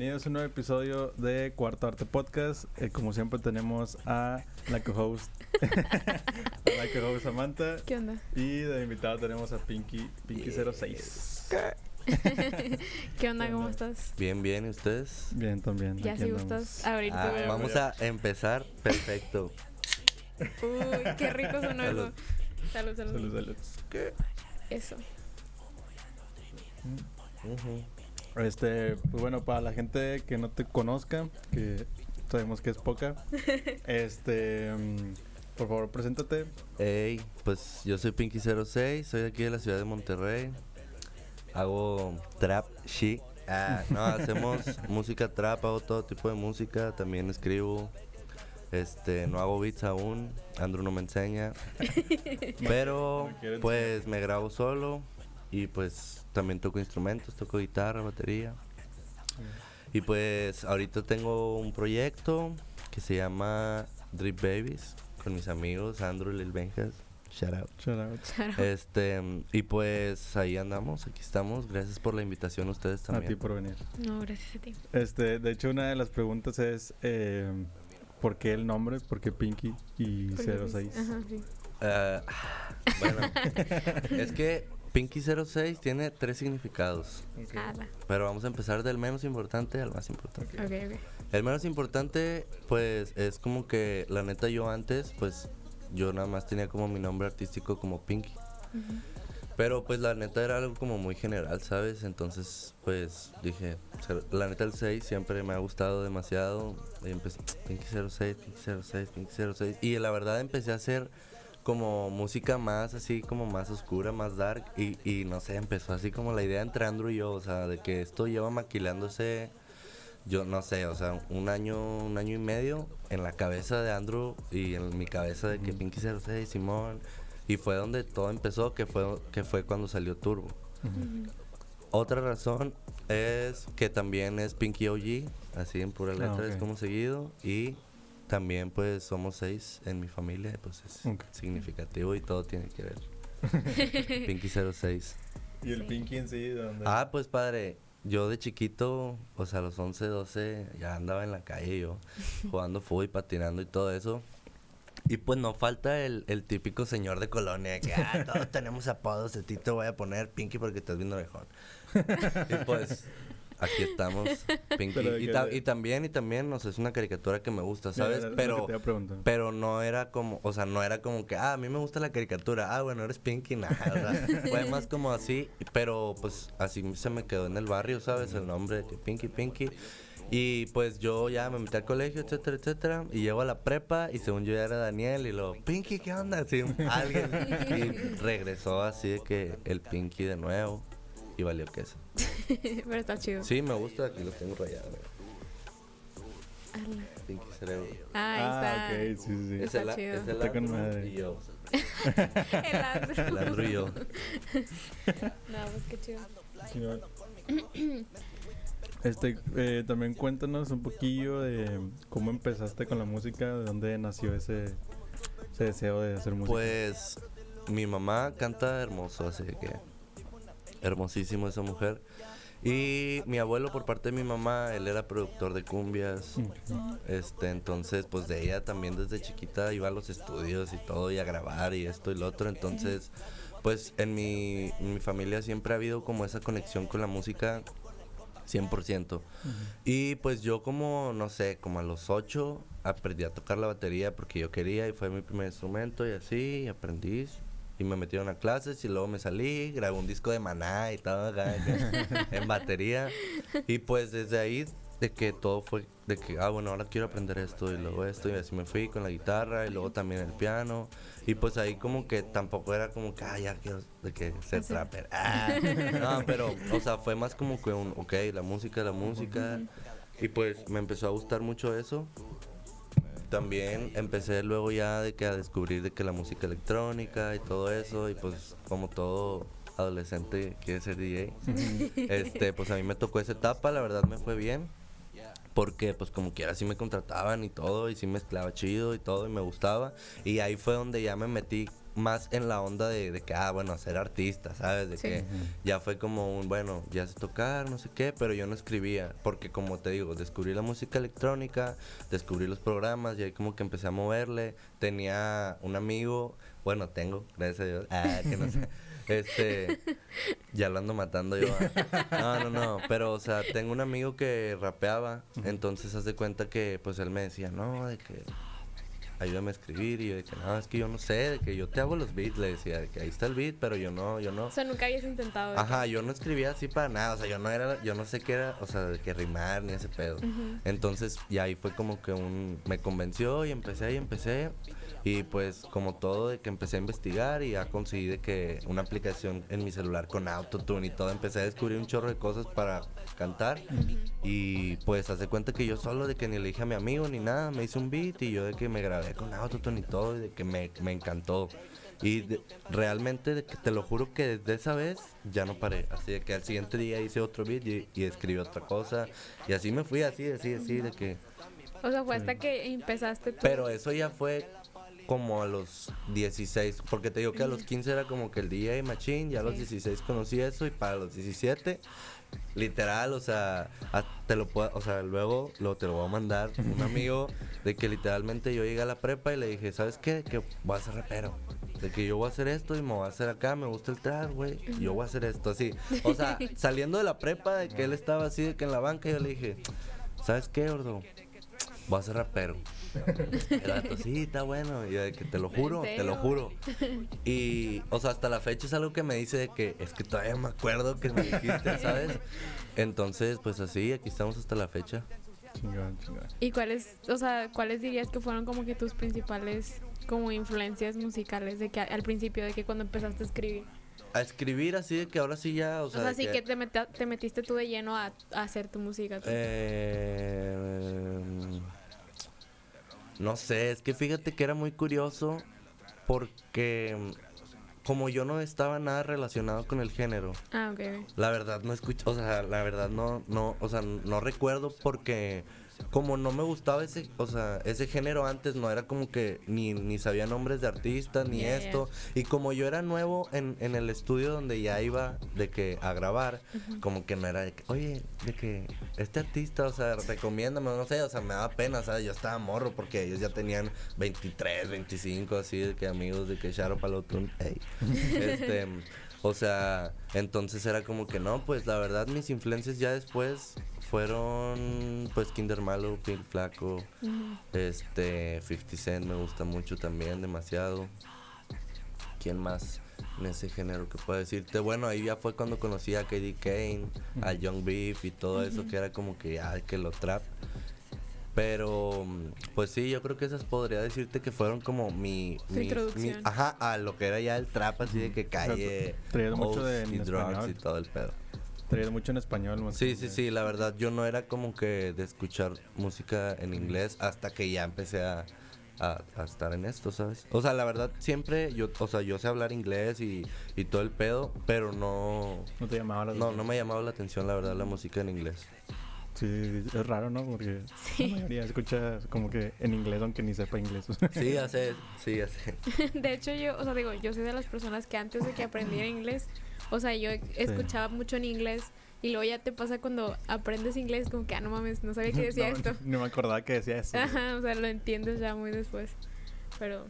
bienvenidos a un nuevo episodio de Cuarto Arte Podcast. Eh, como siempre tenemos a la co-host, a la co-host Samantha. ¿Qué onda? Y de invitado tenemos a Pinky, Pinky06. ¿Qué onda? ¿Cómo estás? Bien, bien, ¿y ustedes? Bien, también. Ya si gustas abrirte. Ah, vamos a empezar perfecto. Uy, qué rico sonó Salud. eso. Salud, salud. Salud, salud. Eso. Ujú. Este, pues bueno, para la gente que no te conozca, que sabemos que es poca, este, por favor, preséntate. Hey, pues yo soy Pinky06, soy de aquí de la ciudad de Monterrey. Hago trap shit. Ah, no, hacemos música trap, hago todo tipo de música, también escribo. Este, no hago beats aún, Andrew no me enseña. Pero pues me grabo solo y pues también toco instrumentos, toco guitarra, batería. Y pues ahorita tengo un proyecto que se llama Drip Babies con mis amigos Andrew y Lil Benjas. Shout out. Shout out. Este, y pues ahí andamos, aquí estamos. Gracias por la invitación a ustedes A ti también. por venir. No, gracias a ti. Este, de hecho, una de las preguntas es, eh, ¿por qué el nombre? ¿Por qué Pinky y Porque, pues, 06? Ajá, sí. Ah, bueno, es que Pinky 06 tiene tres significados, Ok. Ala. pero vamos a empezar del menos importante al más importante. Ok. Ok, ok. El menos importante, pues, es como que la neta yo antes, pues, yo nada más tenía como mi nombre artístico como Pinky. Ujú. Pero pues la neta era algo como muy general, ¿sabes? Entonces, pues dije, la neta el 6 siempre me ha gustado demasiado. Y empecé, Pinky 06, Pinky 06, Pinky 06. Y la verdad empecé a hacer como música más así, como más oscura, más dark. Y, y no sé, empezó así como la idea entre Andrew y yo, o sea, de que esto lleva maquilándose, yo no sé, o sea, un año, un año y medio en la cabeza de Andrew y en mi cabeza de que. Pinky 06, Simón. Y fue donde todo empezó, que fue, que fue cuando salió Turbo. Otra razón es que también es Pinky OG, así en pura Ah, letra, es ok. como seguido. Y también pues somos seis en mi familia, pues es Ok. significativo y todo tiene que ver. Pinky 06. ¿Y el Sí. Pinky en sí de dónde? Ah, pues padre, yo de chiquito, o sea, a los 11, 12, ya andaba en la calle yo, jugando fútbol y patinando y todo eso. Y pues no falta el, el típico señor de colonia que, ah, todos tenemos apodos, a ti te voy a poner Pinky porque estás viendo mejor. y pues, aquí estamos, Pinky. Y, que- ta- y también, y también, o sea, es una caricatura que me gusta, ¿sabes? Pero... Pero no era como, o sea, no era como que, ah, a mí me gusta la caricatura, ah, bueno, eres Pinky, nada, o sea, fue más como así, pero pues así se me quedó en el barrio, ¿sabes? El nombre de Pinky, Pinky. Y pues yo ya me metí al colegio, etcétera, etcétera, y llego a la prepa y según yo ya era Daniel y lo, Pinky, ¿qué onda? Así, alguien, y regresó así de que el Pinky de nuevo y valió queso. Pero está chido. Sí, me gusta, aquí lo tengo rayado. Pinky cerebro. Ah, ahí ah, está. ok, sí, sí, sí. Es el, chido. es el Está con Andrew madre. y yo. El Andrew. El Andrew y yo. No, pues qué chido. Este, eh, también cuéntanos un poquillo de cómo empezaste con la música, de dónde nació ese, ese deseo de hacer música. Pues mi mamá canta hermoso, así que hermosísimo esa mujer. Y mi abuelo por parte de mi mamá, él era productor de cumbias. Este, entonces, pues de ella también desde chiquita iba a los estudios y todo y a grabar y esto y lo otro. Entonces, pues en mi, en mi familia siempre ha habido como esa conexión con la música 100%. Ujú. Y pues yo como, no sé, como a los 8 aprendí a tocar la batería porque yo quería y fue mi primer instrumento y así, y aprendí. Y me metieron a clases y luego me salí, grabé un disco de maná y todo acá, en batería. Y pues desde ahí, de que todo fue, de que, ah, bueno, ahora quiero aprender esto y luego esto. Y así me fui con la guitarra y luego también el piano. Y pues ahí como que tampoco era como que, ah, ya quiero de que ser trapper. Ah. No, pero, o sea, fue más como que un, ok, la música, la música. Y pues me empezó a gustar mucho eso. También empecé luego ya de que a descubrir de que la música electrónica y todo eso. Y pues como todo adolescente quiere ser DJ. este, pues a mí me tocó esa etapa, la verdad me fue bien. Porque pues como quiera sí me contrataban y todo, y sí mezclaba chido y todo, y me gustaba. Y ahí fue donde ya me metí más en la onda de, de que, ah, bueno, ser artista, ¿sabes? De Sí. que ya fue como un, bueno, ya sé tocar, no sé qué, pero yo no escribía, porque como te digo, descubrí la música electrónica, descubrí los programas y ahí como que empecé a moverle. Tenía un amigo, bueno, tengo, gracias a Dios, ah, que no sé. Este, ya lo ando matando yo. ah. No, no, no, pero o sea, tengo un amigo que rapeaba, entonces haz de cuenta que pues él me decía, no, de que ayúdame a escribir y yo que no, es que yo no sé, de que yo te hago los beats, le decía, de que ahí está el beat, pero yo no, yo no. O sea, nunca habías intentado. que- Ajá, yo no escribía así para nada, o sea, yo no era, yo no sé qué era, o sea, de que rimar ni ese pedo. Entonces, ya ahí fue como que un, me convenció y empecé y empecé. Y pues como todo de que empecé a investigar y ya conseguí de que una aplicación en mi celular con autotune y todo, empecé a descubrir un chorro de cosas para cantar. Y pues hace cuenta que yo solo de que ni le dije a mi amigo ni nada, me hice un beat y yo de que me grabé con autotune y todo y de que me, me encantó. Y de- realmente de que te lo juro que desde esa vez ya no paré. Así de que al siguiente día hice otro beat y, y escribí otra cosa. Y así me fui, así, así, así, de que... O sea, fue hasta que empezaste tú. Pero eso ya fue como a los 16, porque te digo que a los 15 era como que el DJ Machine, ya a los Sí. 16 conocí eso y para los 17, literal, o sea, te lo puedo, o sea, luego lo, te lo voy a mandar un amigo de que literalmente yo llegué a la prepa y le dije, ¿sabes qué? Que voy a ser rapero. De que yo voy a hacer esto y me voy a hacer acá, me gusta el trap, güey. Yo voy a hacer esto así. O sea, saliendo de la prepa, de que él estaba así, de que en la banca, yo le dije, ¿sabes qué, gordo? Voy a ser rapero. El vato, sí, está bueno. Y yo de que te lo juro, ¿En te lo juro. Y, o sea, hasta la fecha es algo que me dice de que es que todavía me acuerdo que me dijiste, ¿sabes? Entonces, pues así, aquí estamos hasta la fecha. Chingón, chingón. ¿Y cuáles, o sea, cuáles dirías que fueron como que tus principales como influencias musicales de que al principio de que cuando empezaste a escribir? A escribir así de que ahora sí ya, o O sea, sea, de sí que te, meta- te metiste tú de lleno a, a hacer tu música. tú. Eh, no sé, es que fíjate que era muy curioso porque mm, como yo no estaba nada relacionado con el género, Ah, ok. la verdad no escucho, o sea, la verdad no, no, o sea, no recuerdo porque como no me gustaba ese, o sea, ese género antes, no era como que ni, ni sabía nombres de artistas, ni esto. Y como yo era nuevo en, en el estudio donde ya iba de que a grabar, como que no era de que, oye, de que este artista, o sea, recomiéndame, no sé, o sea, me daba pena, ¿sabes? Yo estaba morro porque ellos ya tenían 23, 25, así, de que amigos de que Sharo Palotun, ey. Este, o sea, entonces era como que no, pues la verdad mis influencias ya después fueron pues Kinder Malo, Pink Flaco, este 50 Cent me gusta mucho también, demasiado. ¿Quién más en ese género que puedo decirte? Bueno, ahí ya fue cuando conocí a KD Kane, a Young Beef y todo eso que era como que ya que lo trap. Pero, pues sí, yo creo que esas podría decirte que fueron como mi, mi- introducción. mi- ajá, a lo que era ya el trap, así de que calle, traías mucho house de- y drugs español. y todo el pedo. Traías mucho en español, más Sí, sí, sí, la verdad yo no era como que de escuchar música en inglés hasta que ya empecé a, a- a estar en esto, ¿sabes? O sea, la verdad siempre yo, o sea, yo sé hablar inglés y, y todo el pedo, pero no, No te llamaba la no, no me ha llamado la atención la verdad la música en inglés. Sí, es raro, ¿no? Porque Sí. la mayoría escucha como que en inglés, aunque ni sepa inglés. Sí, ya sé, sí, ya sé. De hecho, yo, o sea, digo, yo soy de las personas que antes de que aprendiera inglés, o sea, yo escuchaba mucho en inglés y luego ya te pasa cuando aprendes inglés, como que, ah, no mames, no sabía que decía no, esto. No me acordaba que decía eso. Ajá, o sea, lo entiendes ya muy después. Pero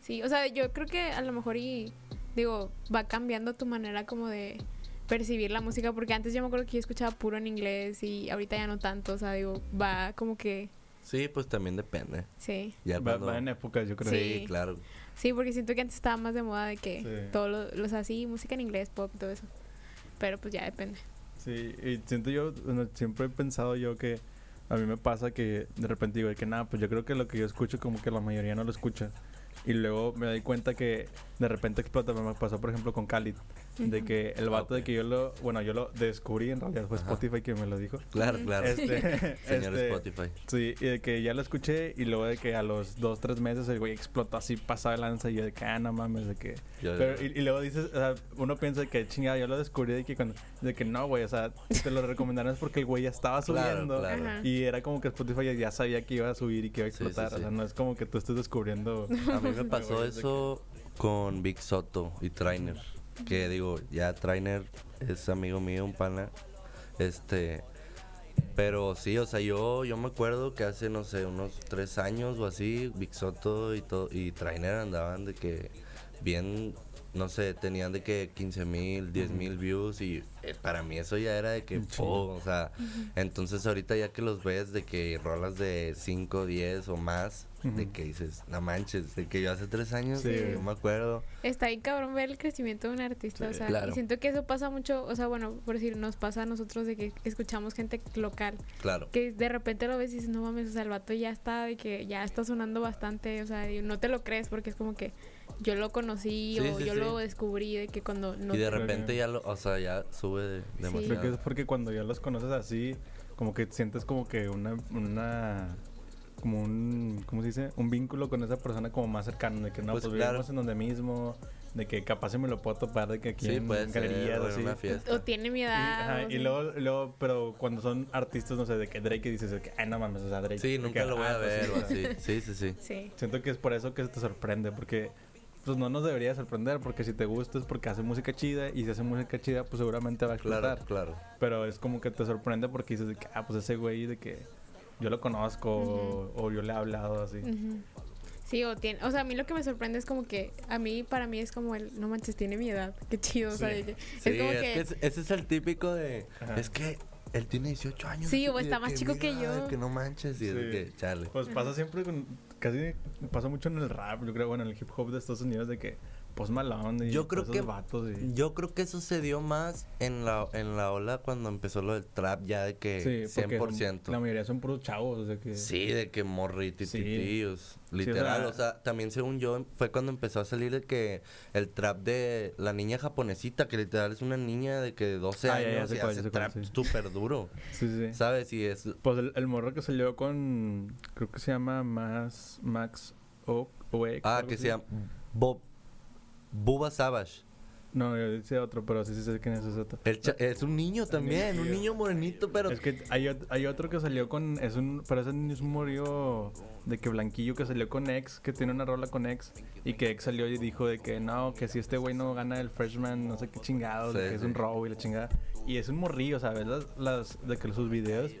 sí, o sea, yo creo que a lo mejor y digo, va cambiando tu manera como de percibir la música, porque antes yo me acuerdo que yo escuchaba puro en inglés y ahorita ya no tanto, o sea, digo, va como que Sí, pues también depende. sí. Ya Va, cuando- va en épocas, yo creo. Sí, Sí. claro. Sí, porque siento que antes estaba más de moda de que Sí. todo lo, así, música en inglés, pop, todo eso. Pero pues ya depende. Sí, y siento yo, bueno, siempre he pensado yo que a mí me pasa que de repente digo que nada, pues yo creo que lo que yo escucho como que la mayoría no lo escucha. Y luego me doy cuenta que de repente explota. Me pasó, por ejemplo, con Khalid. De que el vato de que yo lo... Bueno, yo lo descubrí, en realidad fue Ajá. Spotify quien me lo dijo. Claro, claro. Este, Señor este, Spotify. Sí, y de que ya lo escuché y luego de que a los dos, tres meses el güey explotó así, pasaba de lanza y yo de que, ah, no mames, de que... Yo- Pero, y, y luego dices, o sea, uno piensa que chingada, yo lo descubrí de que, cuando, de que no, güey, o sea, te lo recomendaron es porque el güey ya estaba Claro, subiendo. claro. Ajá. Y era como que Spotify ya- sabía que iba a subir y que iba a Sí, sí, explotar. O sea, no es como que tú estés descubriendo. A mí me pasó de eso con Big Soto y Trainer. Que digo, ya Trainer es amigo mío, un pana. Este. Pero sí, o sea, yo, yo me acuerdo que hace, no sé, unos tres años o así, Big Soto y, todo, y Trainer andaban de que bien, no sé, tenían de que 15 mil, 10 mil views y eh, para mí eso ya era de que, oh, o sea, entonces ahorita ya que los ves de que rolas de 5, 10 o más, de que dices, no manches, de que yo hace tres años, Sí. yo me acuerdo. Está ahí cabrón ver el crecimiento de un artista, Sí. o sea, Claro. y siento que eso pasa mucho, o sea, bueno, por decir, nos pasa a nosotros de que escuchamos gente local, Claro. que de repente lo ves y dices, no mames, o sea, el vato ya está, de que ya está sonando bastante, o sea, y no te lo crees porque es como que yo lo conocí Sí, o sí, yo sí. lo descubrí de que cuando no y de repente ya lo, o sea, ya sube de- demasiado. Creo que es porque cuando ya los conoces así, como que sientes como que una, una como un, ¿cómo se dice? Un vínculo con esa persona como más cercano, de que no, Pues pues, claro. vivimos en donde mismo, de que capaz se me lo puedo topar de que aquí Sí, en galerías o así. una fiesta. o tiene mi Y, edad. ajá, y luego, luego, pero cuando son artistas, no sé, de que Drake dices, de que, ay, no mames, o sea, Drake. Sí, nunca que, lo voy ah, a pues ver sí, o así. Sí, sí, sí. Sí. Siento que es por eso que te sorprende, porque pues no nos debería sorprender, porque si te gusta es porque hace música chida, y si hace música chida, pues seguramente va a explotar. Claro, claro. Pero es como que te sorprende porque dices de que, ah, pues ese güey de que yo lo conozco o, o yo le he hablado así. Sí, o tiene, o sea, a mí lo que me sorprende es como que a mí para mí es como el no manches, tiene mi edad, qué chido, o sea, Sí, es como es que, que es- ese es el típico de. Ajá. Es que él tiene 18 años. Sí, o está más chico que yo. Que no manches. Y es de Sí. que, chale. Pues pasa siempre con, casi pasa mucho en el rap, yo creo, bueno, en el hip hop de Estados Unidos de que Post Malone y Yo creo esos que- y... Yo creo que eso se dio más en la, en la ola cuando empezó lo del trap, ya de que Sí, porque son- 100%. la mayoría son puros chavos, o sea que... Sí, de que morrititillos. Sí, Literal, o o, sea- sea, también según yo fue cuando empezó a salir de que el trap de la niña japonesita, que literal es una niña de que 12 Ah, ya, ya años sé y cuál, hace ya trap súper duro, Sí, sí. ¿sabes? Y es... Pues el, el morro que salió con, creo que se llama Max, Max Oak, Ah, que así. se llama Bob... Buba Savage. No, yo decía otro, pero sí, sé quién es ese otro. El es un niño también, un niño. niño morenito, pero... Es que hay, hay otro que salió con. Es un, pero ese es un morio de que Blanquillo que salió con X, que tiene una rola con X. Y que X salió y dijo de que no, que si este güey no gana el freshman, no sé qué chingados, de Sí, que es un robo y la chingada. Y es un morrillo, ¿sabes? Las, las, de que sus videos.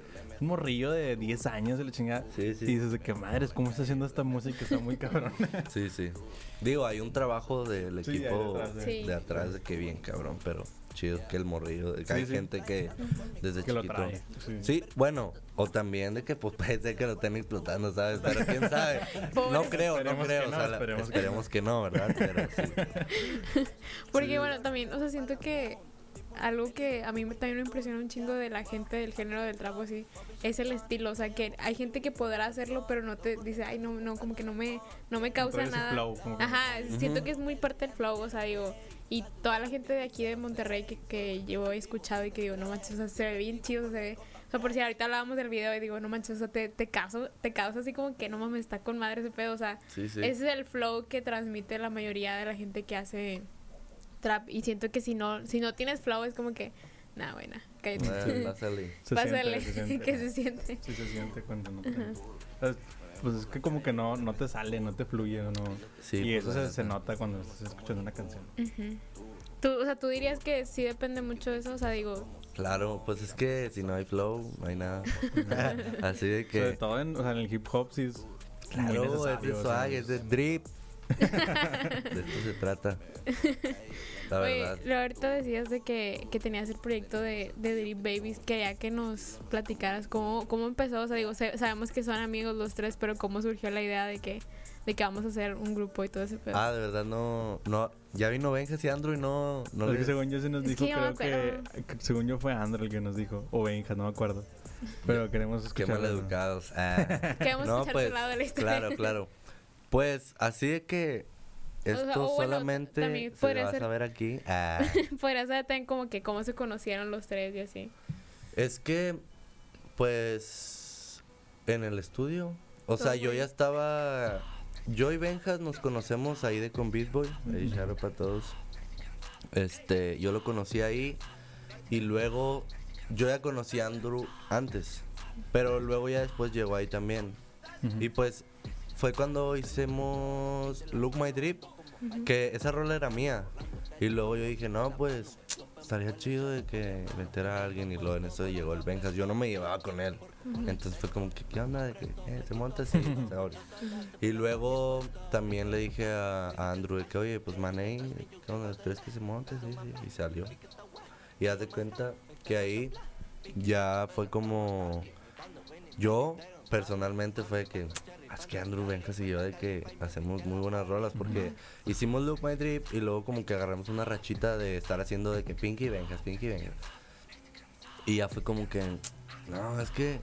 Un morrillo de 10 años y la chingada. Sí, sí. Y dices de que madres, ¿cómo está haciendo esta música? Está muy cabrón. Sí, sí. Digo, hay un trabajo del Sí, equipo detrás de- Sí. de atrás de que bien cabrón, pero chido que el morrillo, de que Sí, hay sí. gente que desde que lo chiquito. trae. Sí. Sí, bueno, o también de que pues puede ser que lo estén explotando, ¿sabes? Pero quién sabe. no creo, Esperemos no creo, que o no, sea, la- esperemos que esperemos que no, ¿verdad? Pero sí. Porque Sí. bueno, también, o sea, siento que algo que a mí también me impresiona un chingo de la gente del género del trap así es el estilo, o sea, que hay gente que podrá hacerlo, pero no te dice, ay, no, no, como que no me, no me causa nada. flow, como que- Ajá, siento que es muy parte del flow, o sea, digo, y toda la gente de aquí de Monterrey que, que yo he escuchado y que digo, no manches, o sea, se ve bien chido, se ve, o sea, por si ahorita hablábamos del video y digo, no manches, o sea, te, te causa, te causa así como que no mames, está con madre ese pedo, o sea, Sí, sí. ese es el flow que transmite la mayoría de la gente que hace trap. Y siento que si no, si no tienes flow es como que, nah, buena, cállate. Bueno, pásale. Se Pásale, siente, se siente. que se siente. Sí se siente cuando no te... Es- Pues es que como que no, no te sale, no te fluye, no... Sí, y pues, eso se, se nota cuando estás escuchando una canción. Ujú. Tú, o sea, tú dirías que sí depende mucho de eso, o sea, digo, Claro, pues es que si no hay flow, no hay nada. Así de Sobre que. todo en, o sea, en el hip hop sí es Claro, es de o sea, swag, es de drip. de esto se trata. La verdad. lo ahorita decías de que, que tenías el proyecto de, de Drip Babies, quería que nos platicaras cómo, cómo empezó, o sea, digo, sa- sabemos que son amigos los tres, pero cómo surgió la idea de que, de que vamos a hacer un grupo y todo ese pedo. Ah, de verdad no. no ya vino Benjas y Andrew y no. no es que les- según yo se nos Es dijo, que creo que, que según yo fue Andrew el que nos dijo, o Benja, no me acuerdo. Pero queremos Qué escuchar. mal educados. Ah. Queremos no, escuchar pues, tu lado de la historia. Claro, claro. Pues así de que esto o bueno, solamente también se podría va ser- a saber aquí. Ah. Podrías saber también como que cómo se conocieron los tres y así. es que, pues, en el estudio. O sea, yo ya estaba. Yo y Benjas nos conocemos ahí de con Beat Boy. Ahí, out para todos. Este, yo lo conocí ahí. Y luego, yo ya conocí a Andrew antes. Pero luego ya después llegó ahí también. Y pues fue cuando hicimos Look My Drip. Que esa rola era mía. Y luego yo dije, no, pues estaría chido de que meter a alguien y luego en eso llegó el Benjas. Yo no me llevaba con él. Entonces fue como que, ¿qué onda? De que, eh, se monta así. ahora. y luego también le dije a, a Andrew de que, oye, pues Manei, ¿qué onda? ¿Quieres que se monte? Sí, sí. Y salió. Y haz de cuenta que ahí ya fue como. Yo personalmente fue que. "Ah, Es que Andrew Benjas y yo de que hacemos muy buenas rolas porque hicimos Look My Drip y luego como que agarramos una rachita de estar haciendo de que Pinky Benjas, Pinky Benjas. Y ya fue como que, no, es que,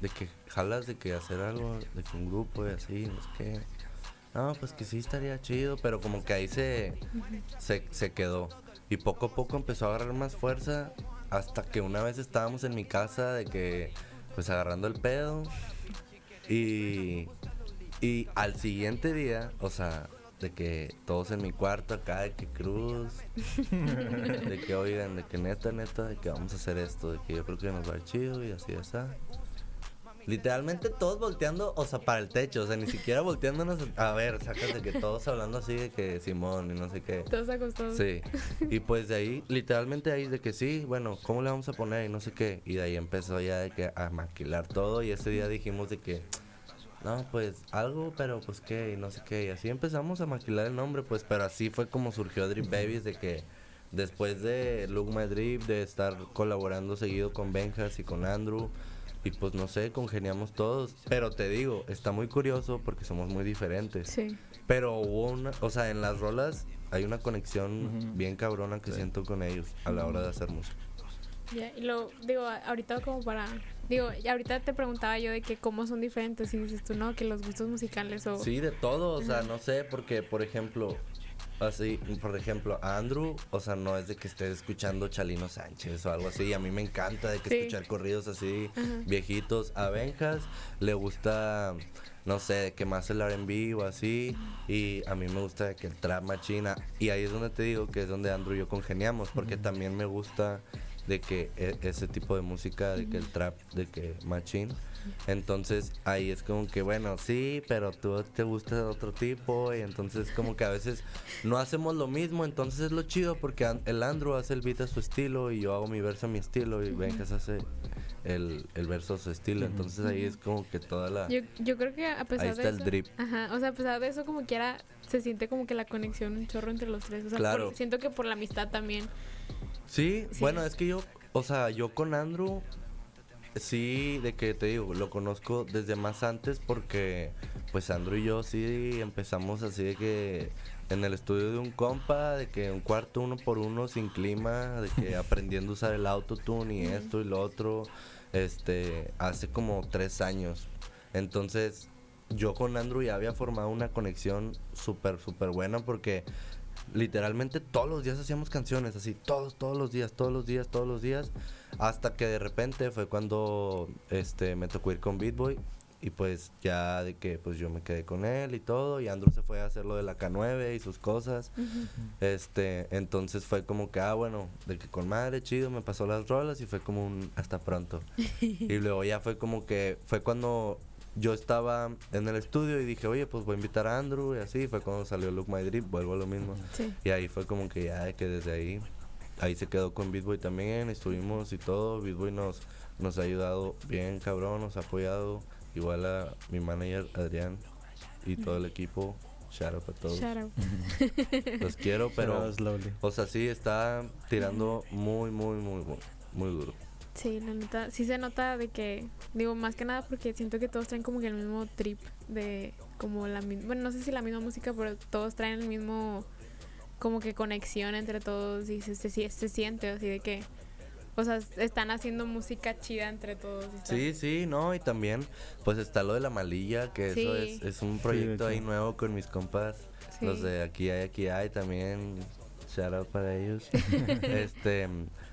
de que jalas de que hacer algo, de que un grupo y así, no sé qué. No, pues que sí estaría chido, pero como que ahí se, se, se quedó. Y poco a poco empezó a agarrar más fuerza hasta que una vez estábamos en mi casa de que, pues agarrando el pedo. Y, y al siguiente día, o sea, de que todos en mi cuarto acá, de que cruz, de que oigan, de que neta, neta, de que vamos a hacer esto, de que yo creo que nos va a ir chido y así, así. Literalmente todos volteando, o sea, para el techo, o sea, ni siquiera volteándonos a ver, sacas de que todos hablando así de que Simón y no sé qué. Todos acostados. Sí. Y pues de ahí, literalmente ahí de que sí, bueno, ¿cómo le vamos a poner? Y no sé qué. Y de ahí empezó ya de que a maquilar todo. Y ese día dijimos de que, no, pues algo, pero pues qué, y no sé qué. Y así empezamos a maquilar el nombre, pues, pero así fue como surgió Drip Babies, de que después de Look My Drip, de estar colaborando seguido con Benjas y con Andrew. Y pues no sé, congeniamos todos. Pero te digo, está muy curioso porque somos muy diferentes. Sí. Pero hubo una, o sea, en las rolas hay una conexión bien cabrona que Sí. siento con ellos a la hora de hacer música. Ya, y lo digo, ahorita como para. Digo, y ahorita te preguntaba yo de que cómo son diferentes. Y dices tú, no, que los gustos musicales o. Sí, de todo, o sea, no sé, porque por ejemplo, así, por ejemplo, a Andrew, o sea, no es de que esté escuchando Chalino Sánchez o algo así, a mí me encanta de que Sí. escuchar corridos así Ajá. viejitos. A Benjas le gusta no sé, de que más el R&B o así, y a mí me gusta de que el trap machina, y ahí es donde te digo que es donde Andrew y yo congeniamos, porque también me gusta de que e- ese tipo de música, de que el trap, de que machine, entonces ahí es como que bueno, sí, pero tú te gusta otro tipo, y entonces como que a veces no hacemos lo mismo, entonces es lo chido, porque el Andrew hace el beat a su estilo, y yo hago mi verso a mi estilo, y Benjas hace el, el verso a su estilo, entonces ahí es como que toda la... Yo, yo creo que a pesar Ahí de está eso. el drip. Ajá, o sea, a pesar de eso, como quiera, se siente como que la conexión un chorro entre los tres. O sea, Claro. por- siento que por la amistad también. Sí, Sí. bueno, es que yo, o sea, yo con Andrew, sí, de que te digo, lo conozco desde más antes porque, pues Andrew y yo sí empezamos así de que en el estudio de un compa, de que un cuarto uno por uno sin clima, de que aprendiendo a usar el autotune y esto y lo otro, este, hace como tres años. Entonces, yo con Andrew ya había formado una conexión súper, súper buena porque literalmente todos los días hacíamos canciones, así, todos, todos los días, todos los días, todos los días, hasta que de repente fue cuando este me tocó ir con Beat Boy y pues ya de que pues yo me quedé con él y todo y Andrew se fue a hacer lo de la K9 y sus cosas. Este, entonces fue como que ah bueno, de que con madre chido me pasó las rolas y fue como un hasta pronto. y luego ya fue como que fue cuando yo estaba en el estudio y dije, "Oye, pues voy a invitar a Andrew" y así fue cuando salió Look My Drip, vuelvo a lo mismo. Sí. Y ahí fue como que ya que desde ahí, ahí se quedó con Beatboy también, estuvimos y todo, Beatboy nos, nos ha ayudado bien cabrón, nos ha apoyado, igual a mi manager Adrián y todo el equipo, shout out a todos, Shout out. los quiero, pero, o sea, sí, está tirando muy, muy, muy, muy, muy duro. Sí, la neta, sí se nota de que, digo, más que nada porque siento que todos traen como que el mismo trip de, como la misma, bueno, no sé si la misma música, pero todos traen el mismo, como que conexión entre todos y se, se, se- se siente así de que, o sea, están haciendo música chida entre todos. Sí, sí, no, y también, pues está lo de la malilla, que eso es, es un proyecto ahí nuevo con mis compas, Sí. los de aquí hay, aquí hay también, shout out para ellos. este,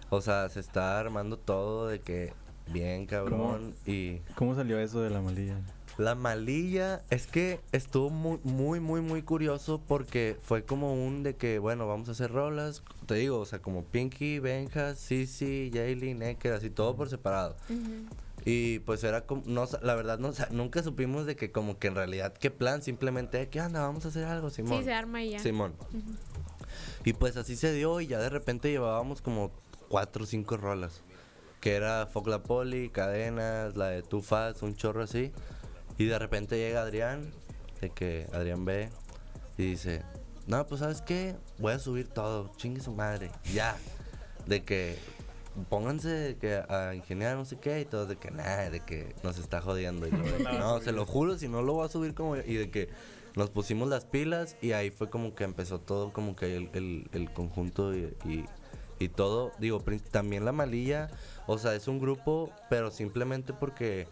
o sea, se está armando todo de que bien cabrón y ¿Cómo salió eso de la malilla? la malilla es que estuvo muy muy muy muy curioso porque fue como un de que bueno, vamos a hacer rolas, te digo, o sea, como Pinky, Benja, Sisi, Jaylee, Necker, así todo por separado. Y pues era como, no, la verdad, no, nunca supimos de que como que en realidad, qué plan, simplemente, ¿qué anda? Vamos a hacer algo, Simón. Sí, se arma y ya. Simón. Y pues así se dio y ya de repente llevábamos como cuatro o cinco rolas. Que era Fuck la Poli, Cadenas, la de Too Fast, un chorro así. Y de repente llega Adrián, de que Adrián ve y dice, no, pues sabes qué, voy a subir todo, chingue su madre, ya. De que pónganse de que a ingeniar no sé qué y todo de que nada, de que nos está jodiendo. Y de no, se lo juro, si no lo voy a subir como... Y de que nos pusimos las pilas y ahí fue como que empezó todo como que el, el- el conjunto y, y- todo. Digo, también la malilla, o sea, es un grupo, pero simplemente porque,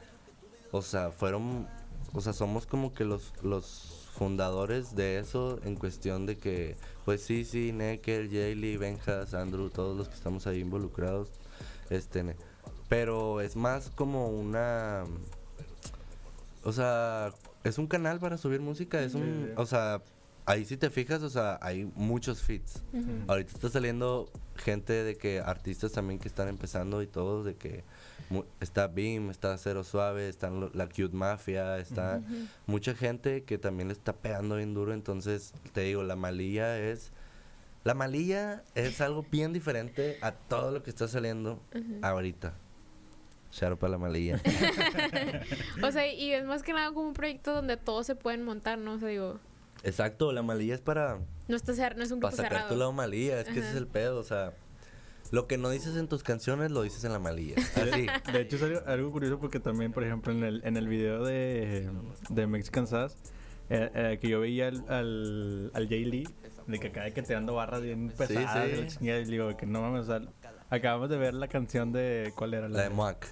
o sea, fueron, o sea, somos como que los, los fundadores de eso en cuestión de que, pues sí, sí, Necker, Jaylee, Benjas, Andrew, todos los que estamos ahí involucrados, este, pero es más como una, o sea, es un canal para subir música, es un, o sea, ahí si te fijas, o sea, hay muchos fits. Ahorita está saliendo gente de que artistas también que están empezando y todo, de que mu- está Beam, está Cero Suave, están lo- la Cute Mafia, está mucha gente que también le está pegando bien duro, entonces te digo, la malilla es la malilla es algo bien diferente a todo lo que está saliendo ahorita. Para la malilla. O sea, y es más que nada como un proyecto donde todos se pueden montar, ¿no? O sea, digo, Exacto, la malilla es para no, está no es un para grupo sacar cerrado. tu lado malilla, es que ese es Ajá. el pedo, o sea, lo que no dices en tus canciones lo dices en la malilla. Así. De hecho, es algo, algo curioso porque también, por ejemplo, en el, en el video de, de Mexican Sass, eh, eh, que yo veía al, al, al Jay Lee, de que acaba que tirando barras bien pesadas, sí. y la chingada, y digo que no mames, o sea, acabamos de ver la canción de, ¿cuál era? La de Moac.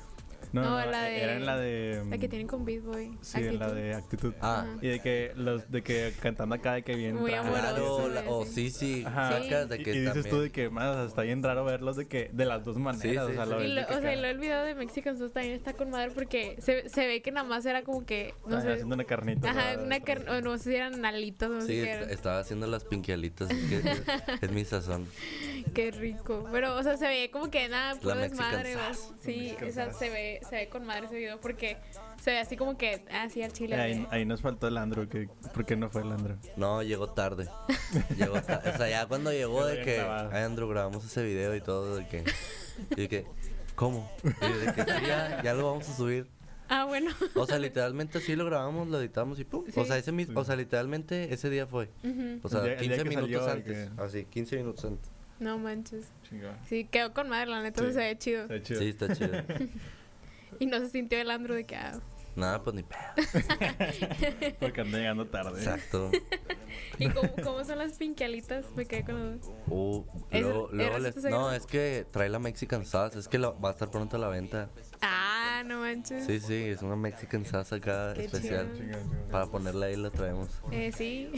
No, No, no, la era en la de... La que tienen con Beat Boy. Sí, en la de Actitud. Ah. Y de que, los, de que cantando acá de que bien... Muy amoroso, la- o sí. sí, Ajá. de Y, que y dices también. tú de que, más, o sea, está bien raro verlos de que, de las dos maneras, sí, o sea, sí. lo Y lo- o sea, el video de Mexican Sauce también está con madre porque se, se ve que nada más era como que, no ajá, sé, haciendo una carnita. ajá, una o no sé si eran alitos, no sé Sí, estaba haciendo las pinquialitas, es, que es, es mi sazón. Qué rico. Pero, o sea, se ve como que nada, puro desmadre. Sí, o sea, se ve, se ve con madre ese video porque se ve así como que, así al chile. Ahí, ahí nos faltó el Andrew, que, ¿por qué no fue el Andrew? No, llegó tarde. Llegó ta- O sea, ya cuando llegó de que, ay, Andrew, grabamos ese video y todo, de que, y de que, ¿cómo? Y de que, "Sí, ya, ya lo vamos a subir. Ah, bueno. O sea, literalmente así lo grabamos, lo editamos y pum. O Sí. sea, ese mismo, o sea, literalmente ese día fue. Ujú. O sea, El día- el día 15 que minutos salió, antes. que- Así, 15 minutos antes. No manches. Sí, quedó con madre, la neta, Sí. se ve chido. Está chido. Sí, está chido. Y no se sintió el andro de que, ah. Nada, pues ni pedo. Porque anda llegando tarde. Exacto. ¿Y cómo, cómo son las pinquialitas? Me quedé con duda. Uh, ¿Es- luego, luego es les- no, es que trae la Mexican sauce. Es que lo- va a estar pronto a la venta. Ah, no manches. Sí, sí, es una Mexican sauce acá Qué especial. chido. Para ponerla ahí la traemos. Eh, sí.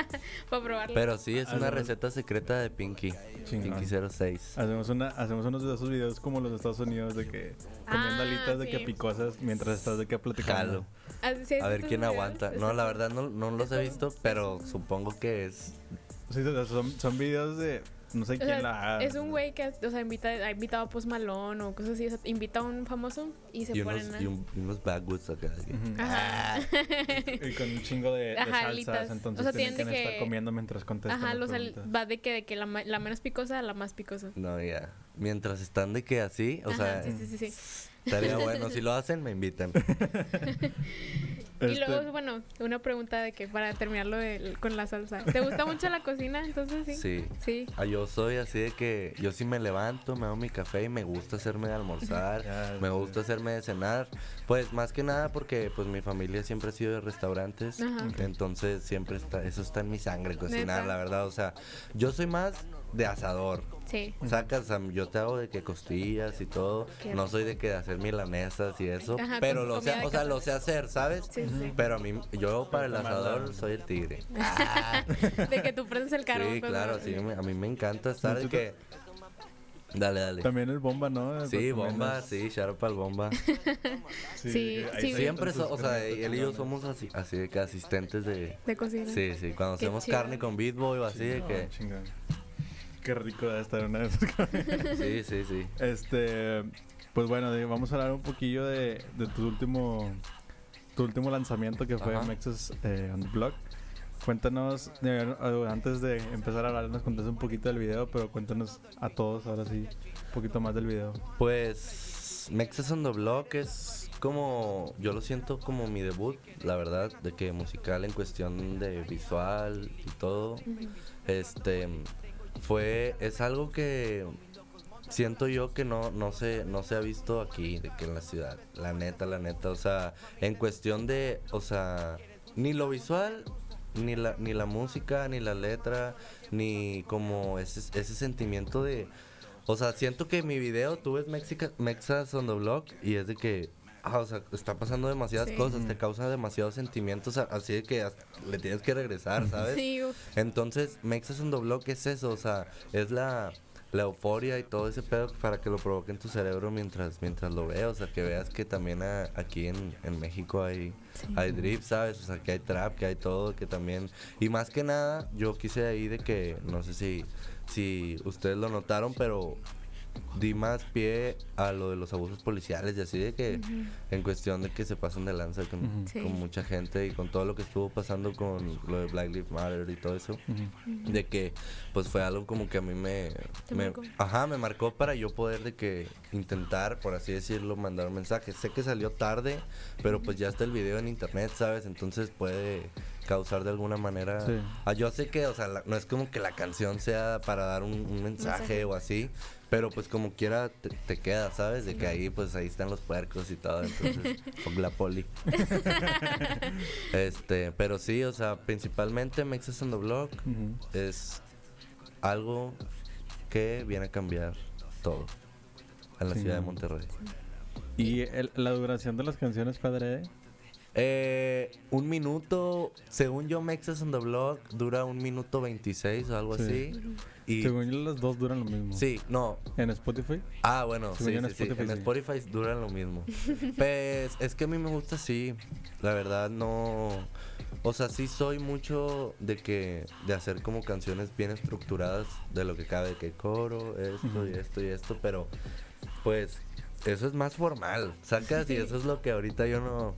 Para probarlo. Pero sí, es una receta secreta de Pinky. Chingón. Pinky 06. Hacemos, una, hacemos unos de esos videos como los de Estados Unidos de que comiendo Ah, alitas de sí. que picosas mientras estás de que platicando. Jalo. Ah, ¿sí has A ver quién aguanta. No, la verdad no, no los he visto, pero supongo que es. Sí, son, son videos de no sé O quién sea, la es un güey que o sea, invita, ha invitado a Post Malone o cosas así. O sea, invita a un famoso y se Y ponen unos, a... y un- y unos backwoods acá. Ujú. Ajá. Y con un chingo de, de Ajá, salsas, entonces O sea, tienen que, estar comiendo mientras contestan Ajá, los al- va de que, de que la, ma- la menos picosa a la más picosa. No, ya. Mientras están de que así, o Ajá, sea, sí, sí, sí, sí. Estaría bueno. Si lo hacen, me invitan. Y Este, luego, bueno, una pregunta de que para terminarlo de- con la salsa. ¿Te gusta mucho la cocina? Entonces, sí. Sí. Sí. Ah, yo soy así de que yo sí me levanto, me hago mi café y me gusta hacerme de almorzar, me gusta hacerme de cenar. Pues más que nada porque pues mi familia siempre ha sido de restaurantes, Ajá. entonces siempre está, eso está en mi sangre cocinar, Neta. la verdad. O sea, yo soy más de asador. Sí. Sacas, yo te hago de que costillas y todo. Qué No soy de que de hacer milanesas y eso, Ajá, pero lo sé, o sea, lo sé hacer, ¿sabes? Sí, sí. Pero a mí, yo para el asador soy el tigre. De que tú prendes el carbón. Sí, pues, claro, sí, a mí me encanta estar de que... Dale, dale. También el bomba, ¿no? Sí, bomba, sí, out pa'l bomba. Sí, sí. Siempre, so- o sea, él y yo somos así, así de que asistentes de... De cocina. Sí, sí, cuando Qué hacemos chido. carne con Beat Boy o así de que... Chingón. Qué rico de estar en una de esas. Sí, sí, sí. Este, Pues bueno, vamos a hablar un poquillo de, de tu último tu último lanzamiento que fue Ajá. Mexas eh, on the Block. Cuéntanos, eh, antes de empezar a hablar, nos contaste un poquito del video, pero cuéntanos a todos ahora sí un poquito más del video. Pues Mexas on the Block es como, yo lo siento como mi debut, la verdad, de que musical en cuestión de visual y todo. Este fue, es algo que siento yo que no, no se, no se ha visto aquí, de que en la ciudad, la neta, la neta, o sea, en cuestión de, o sea, ni lo visual, ni la, ni la música, ni la letra, ni como ese, ese sentimiento de, o sea, siento que mi video, tú ves Mexica, Mexas on the Block y es de que, ah, o sea, está pasando demasiadas Sí. cosas, te causa demasiados sentimientos, a- así de que le tienes que regresar, ¿sabes? Sí, uf. Entonces, Mexas on the Block es eso, o sea, es la, la euforia y todo ese pedo para que lo provoque en tu cerebro mientras mientras lo veas, o sea, que veas que también a- aquí en, en México hay, hay drip, ¿sabes? O sea, que hay trap, que hay todo, que también... Y más que nada, yo quise ahí de que, no sé si, si ustedes lo notaron, pero di más pie a lo de los abusos policiales y así de que en cuestión de que se pasan de lanza con, Ujú. Sí. con mucha gente y con todo lo que estuvo pasando con lo de Black Lives Matter y todo eso de que pues fue algo como que a mí me, ajá me marcó para yo poder de que intentar por así decirlo mandar un mensaje sé que salió tarde pero pues ya está el video en internet sabes entonces puede causar de alguna manera Sí. Ah, yo sé que o sea la- no es como que la canción sea para dar un, un mensaje, Mensaje. o así pero pues como quiera te, te queda sabes de que ahí pues ahí están los puercos y todo entonces fuck la poli este pero sí o sea principalmente Mexas on the Block es algo que viene a cambiar todo en la Sí, ciudad de. Monterrey. ¿Y el- la duración de las canciones, padre? Eh, un minuto, según yo, Mexas on the Block dura un minuto 26 o algo Sí. así. Y Según yo, las dos duran lo mismo. sí, no. ¿En Spotify? Ah, bueno, sí, en sí, sí, Spotify En. Spotify duran lo mismo. pues es que a mí me gusta así. La verdad, no. O sea, sí soy mucho de que de hacer como canciones bien estructuradas de lo que cabe, que coro, esto y esto y esto, pero pues eso es más formal, sacas y eso es lo que ahorita yo no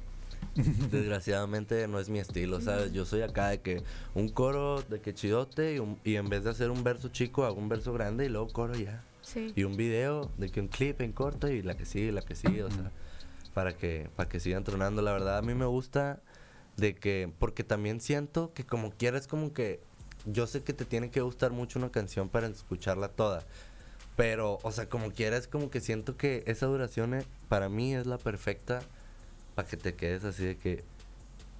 desgraciadamente no es mi estilo, ¿sabes? Yo soy acá de que un coro de que chidote y, un- y en vez de hacer un verso chico hago un verso grande y luego coro ya. Sí. Y un video de que un clip en corto y la que sigue, la que sigue, o sea, para que para que sigan tronando, la verdad a mí me gusta de que porque también siento que como quieras como que yo sé que te tiene que gustar mucho una canción para escucharla toda. Pero, o sea, como quieras, como que siento que esa duración eh, para mí es la perfecta para que te quedes así de que,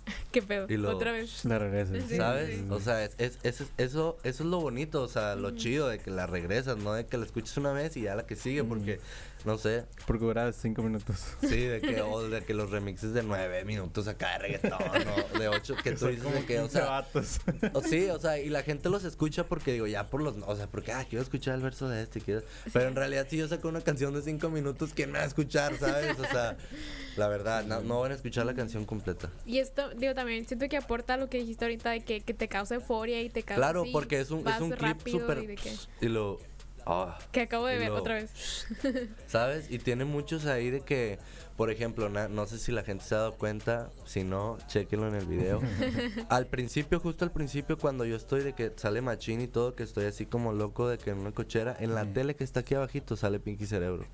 ¿Qué pedo? Y lo- Otra vez. La regresas. Sí, ¿sabes? sí. O sea, es, es- es- eso, eso es lo bonito, o sea, lo chido de que la regresas, no de que la escuches una vez y ya la que sigue, porque, no sé, Porque dura cinco minutos. sí, de que, o de que los remixes de nueve minutos acá de reggaetón, o de ocho, que tú dices como de que, o 15 sea, vatos. o sí, o sea, y la gente los escucha porque digo, ya por los, o sea, porque, ah, quiero escuchar el verso de este, quiero, pero en realidad si yo saco una canción de cinco minutos, ¿quién me va a escuchar, sabes? O sea, la verdad, no, no van a escuchar la canción completa. Y esto, digo, también siento que aporta lo que dijiste ahorita de que, que te causa euforia y te causa. Claro, porque es un, es un clip súper, y de que- y lo, ah, Que acabo de ver lo- otra vez. ¿Sabes? Y tiene muchos ahí de que, por ejemplo, na- no sé si la gente se ha dado cuenta, si no, chequenlo en el video. al principio, justo al principio, cuando yo estoy de que sale machín y todo, que estoy así como loco de que en una cochera, en la tele que está aquí abajito sale Pinky Cerebro.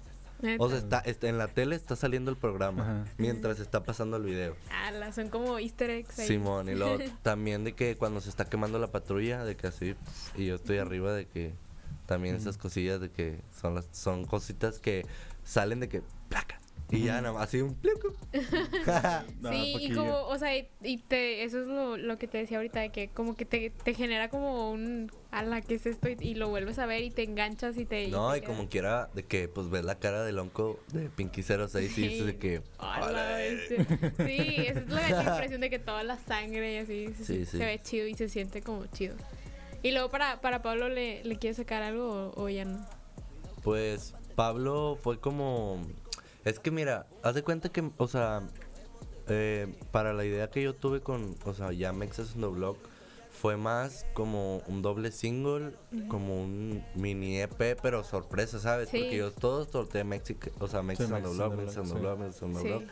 Neta. O sea, está, está- en la tele está saliendo el programa Ajá. mientras está pasando el video. Ala, son como easter eggs ahí. Simón, y luego también de que cuando se está quemando la patrulla, de que así, y yo estoy arriba de que también esas cosillas de que son las son cositas que salen de que placa y ya nada más así un plico. Sí, y como, o sea, y- te, eso es lo, lo que te decía ahorita, de que como que te, te genera como un, ala, ¿qué es esto? Y, y lo vuelves a ver y te enganchas y te... no, te y como quiera de que pues ves la cara del onco de Pinky 06 y dices de que A "A la la verga". bestia. Sí, esa es la, la impresión de que toda la sangre y así se, Sí, se sí. ve chido y se siente como chido. Y luego para, para Pablo le, le quiere sacar algo o, o ya no. Pues Pablo fue como. Es que mira, haz de cuenta que, o sea, eh, para la idea que yo tuve con, o sea, ya Mexas on the Block, fue más como un doble single, como un mini EP, pero sorpresa, ¿sabes? Sí. Porque yo todos sorteé Mexic, o sea, Mexican on the Mexican the Mexican Sí. Block.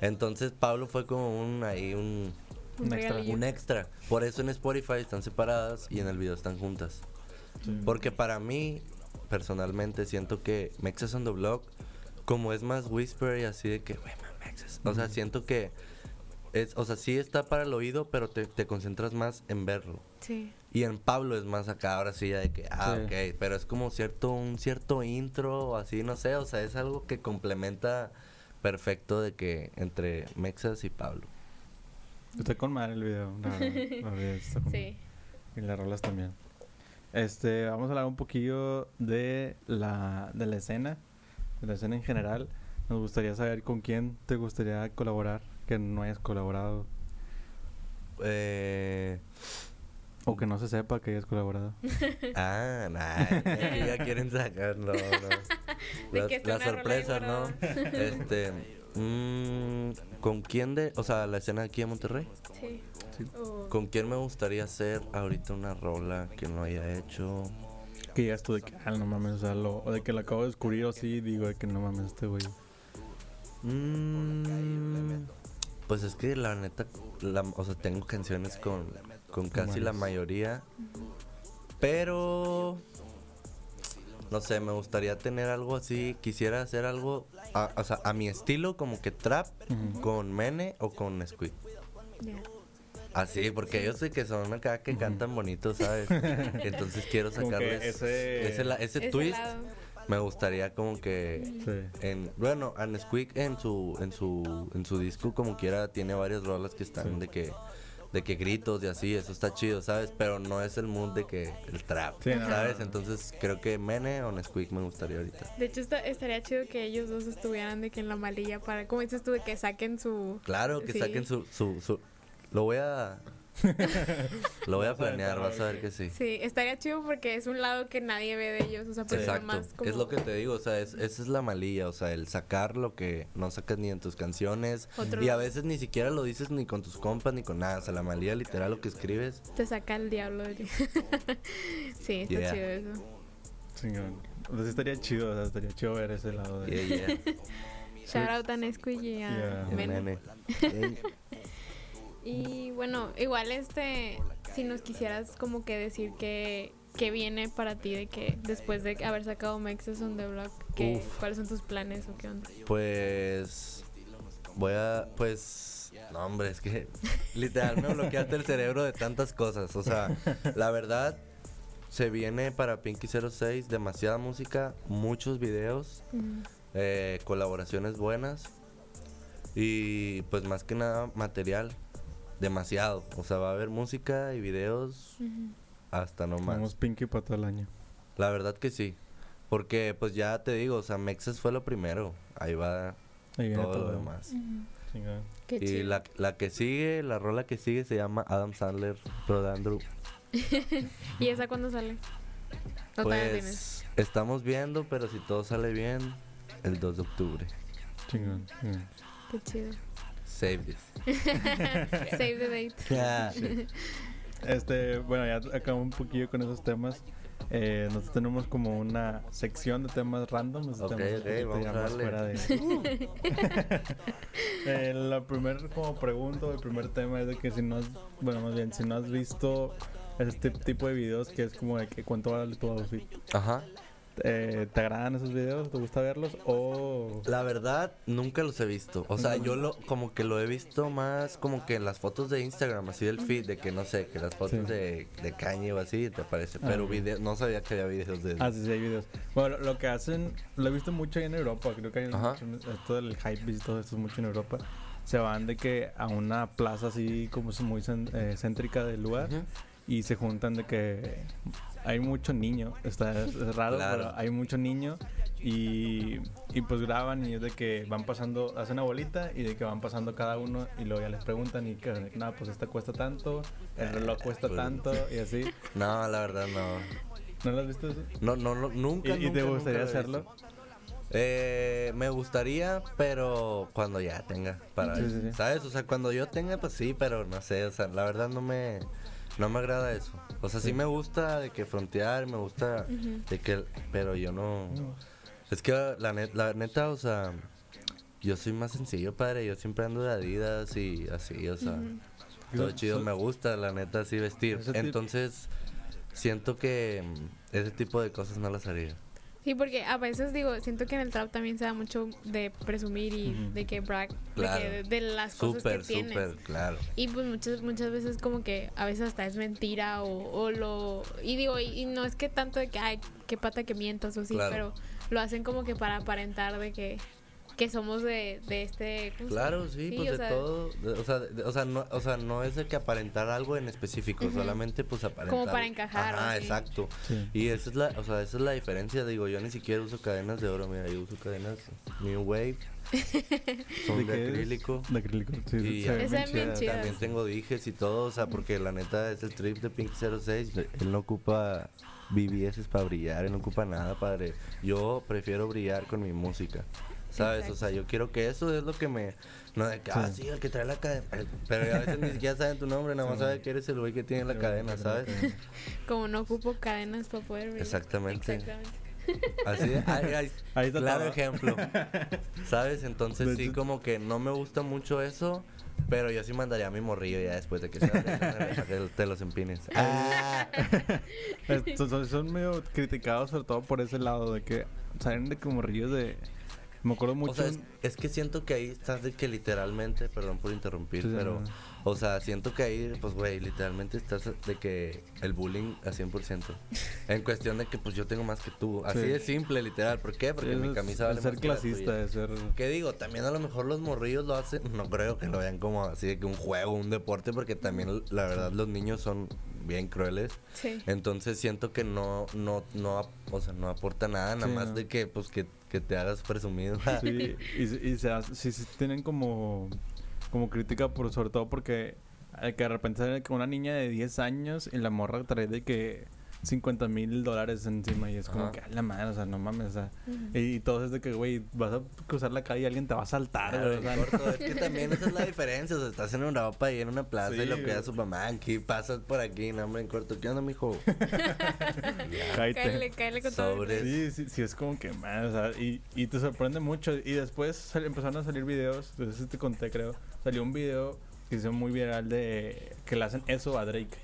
Entonces Pablo fue como un ahí un, Un extra. un extra. Por eso en Spotify están separadas y en el video están juntas. Sí. Porque para mí, personalmente, siento que Mexas on the Block, como es más whisper y así de que, güey, man, Mexas. O sea, siento que, es, o sea, sí está para el oído, pero te, te concentras más en verlo. Sí. Y en Pablo es más acá, ahora sí, ya de que, ah, Sí. ok, pero es como cierto, un cierto intro o así, no sé, o sea, es algo que complementa perfecto de que entre Mexas y Pablo. Está con madre el video. está con- Sí. Y las rolas también. Este, vamos a hablar un poquillo de la, de la escena, de la escena en general. Nos gustaría saber con quién te gustaría colaborar, que no hayas colaborado, Eh, o que no se sepa que hayas colaborado. ah, nah, que ya quieren sacar, no, no. La, la sorpresa, ¿no? Este, mm, ¿con quién de, o sea, la escena aquí en Monterrey? Sí. Sí. ¿Con quién me gustaría hacer ahorita una rola que no haya hecho? Que ya tú de que, ah, no mames, o sea, lo, o de que lo acabo de descubrir o así, digo de que no mames, este güey. Mm, pues es que la neta, la- o sea, tengo canciones con, con casi la mayoría, pero no sé, me gustaría tener algo así, quisiera hacer algo, a, o sea, a mi estilo, como que trap con Mene o con Squid. ya. Así, porque yo sé que son acá que cantan bonito, ¿sabes? Entonces quiero sacarles ese- ese, la- ese Ese twist. lado. Me gustaría como que Sí. en bueno, and Squeak en su en su en su disco como quiera tiene varias rolas que están Sí. de que de que gritos y así, eso está chido, ¿sabes? Pero no es el mood de que el trap, Sí, ¿sabes? no. Entonces creo que Mene o Nesquik me gustaría ahorita. De hecho, está- estaría chido que ellos dos estuvieran de que en la malilla para, como dices tú, de que saquen su... Claro, que Sí. saquen su, su, su lo voy a lo voy a planear, vas a ver que sí. Sí, estaría chido porque es un lado que nadie ve de ellos, o sea, pues son Exacto, más como... es lo que te digo, o sea, es, esa es la malilla, o sea, el sacar lo que no sacas ni en tus canciones Otro y a veces ni siquiera lo dices ni con tus compas ni con nada, o sea, la malilla literal lo que escribes. Te saca el diablo. de- sí, está Yeah. chido eso. Sí estaría chido, o sea, estaría chido ver ese lado de... Yeah, yeah. Shout out a Nesquik y a Yeah. Mene. Y bueno, igual este, si nos quisieras como que decir que, que viene para ti de que después de haber sacado Mexes on the Block, que. ¿cuáles son tus planes o qué onda? Pues voy a pues no, hombre, es que literal me bloqueaste el cerebro de tantas cosas, o sea, la verdad se viene para Pinky 06 demasiada música, muchos videos, eh, colaboraciones buenas y pues más que nada material, demasiado. O sea, va a haber música y videos Ujú. hasta no más. Vamos Pinky para todo el año. La verdad que sí. Porque pues ya te digo, o sea, Mexes fue lo primero. Ahí va Ahí todo todo. lo demás. Y la, la que sigue, la rola que sigue se llama Adam Sandler, Rodandro. ¿Y esa cuándo sale? ¿O todavía tienes? Pues estamos viendo, pero si todo sale bien, el 2 de octubre. Chingón. chingón. Qué chido. Save this. Save the date. Ya. Este, bueno, ya acabamos un poquillo con esos temas. Eh, nosotros tenemos como una sección de temas random. Ok, temas un ok, poquito vamos a darle. fuera de- Eh, la primer como pregunta, el primer tema es de que si no has, bueno, más bien, si no has visto este tipo de videos que es como de que cuánto vale tu outfit. Ajá. Eh, ¿Te agradan esos videos? ¿Te gusta verlos? O... La verdad, nunca los he visto. O sea, No. yo lo, como que lo he visto más como que en las fotos de Instagram, así del feed, de que no sé, que las fotos Sí. de, de Kanye o así, te parece. Ah. Pero video, no sabía que había videos de Ah, sí, sí, hay videos. Bueno, lo, que hacen, lo he visto mucho ahí en Europa, creo que hay Ajá. esto del hype y todo esto es mucho en Europa. Se van de que a una plaza así como es muy eh, céntrica del lugar Ujú. Y se juntan de que hay mucho niño, está es, raro, Claro. pero hay mucho niño y, y pues graban y es de que van pasando, hacen una bolita y de que van pasando cada uno y luego ya les preguntan y que nada, pues esta cuesta tanto, el reloj cuesta Pues- tanto y así. No, la verdad no. ¿No lo has visto eso? No, no, no, nunca. ¿Y, nunca, te gustaría hacerlo? Eh, me gustaría, pero cuando ya tenga para Sí, sí, sí. ¿Sabes? O sea, cuando yo tenga, pues sí, pero no sé, o sea, la verdad no me no me agrada eso. O sea, sí, me gusta de que frontear, me gusta de que, pero yo no. Es que la, net- la neta, o sea, yo soy más sencillo, padre. Yo siempre ando de Adidas y así, o sea, todo chido. Me gusta, la neta, así vestir. Entonces, siento que mm, ese tipo de cosas no las haría. Sí, porque a veces digo, siento que en el trap también se da mucho de presumir y de que brag, Claro. de, que, de las cosas que tienes. claro. Y pues muchas muchas veces como que a veces hasta es mentira o, o lo... Y digo, y, y no es que tanto de que, ay, qué pata que mientas o sí, Claro. pero lo hacen como que para aparentar de que, que somos de, de este... ¿cómo se Claro, sí, Sí, pues de sea, todo. de- o, sea, de- o, sea, no, o sea, no es de que aparentar algo en específico, solamente pues aparentar. Como para encajar, Ah, exacto. Sí. Y esa es la, o sea, esa es la diferencia, digo, yo ni siquiera uso cadenas de oro, mira, yo uso cadenas New Wave, son de, acrílico. De acrílico, sí. Y se ven Esa es bien chidas. chida. También tengo dijes y todo, o sea, porque la neta es el trip de Pink 06. Él no ocupa BBS para brillar, él no ocupa nada, padre. Yo prefiero brillar con mi música. ¿Sabes? O sea, yo quiero que eso es lo que me. No de que, ah, Sí. el que trae la cadena. Pero a veces ni siquiera saben tu nombre, nada más Sí. sabe que eres el güey que tiene la Sí, cadena, ¿sabes? Como no ocupo cadenas para poder ver. Exactamente. Exactamente. Así, ahí, ahí- Ahí está claro todo. ejemplo. ¿Sabes? Entonces sí, como que no me gusta mucho eso. Pero yo sí mandaría a mi morrillo ya después de que se te los empines. Ah. Son, son- son medio criticados sobre todo por ese lado de que salen de como ríos de me acuerdo mucho O sea, es, es que siento que ahí estás de que literalmente, perdón por interrumpir, Sí, pero, no. O sea, siento que ahí, pues, güey, literalmente estás de que el bullying a 100%. En cuestión de que, pues, yo tengo más que tú. Así Sí. de simple, literal. ¿Por qué? Porque mi camisa es vale ser más que la clasista, tuya. de ser ¿Qué digo? También a lo mejor los morrillos lo hacen, no creo que lo vean como así de que un juego, un deporte, porque también, la verdad, los niños son bien crueles. Sí. Entonces siento que no, no, no, o sea, no aporta nada, nada Sí, más no. de que, pues, que, que te hagas presumido. Sí, y, se- y se sí, sí tienen como, como crítica, por, sobre todo porque eh, que de repente sale que una niña de 10 años y la morra trae de que 50 mil dólares encima y es como Ajá. que a la madre, o sea, no mames, o sea, y, y todo es de que, güey, vas a cruzar la calle y alguien te va a saltar, Claro, o sea, corto, es que también esa es la diferencia. O sea, estás en Europa y en una plaza y lo cuida su mamá. Aquí pasas por aquí, no, hombre, en corto. ¿Qué onda, mijo? Cállate. Cáele con todo. Sí, sí, sí, es como que, man, o sea, y, y te sorprende mucho. Y después sal- empezaron a salir videos, entonces te conté, creo. Salió un video que hizo muy viral de que le hacen eso a Drake.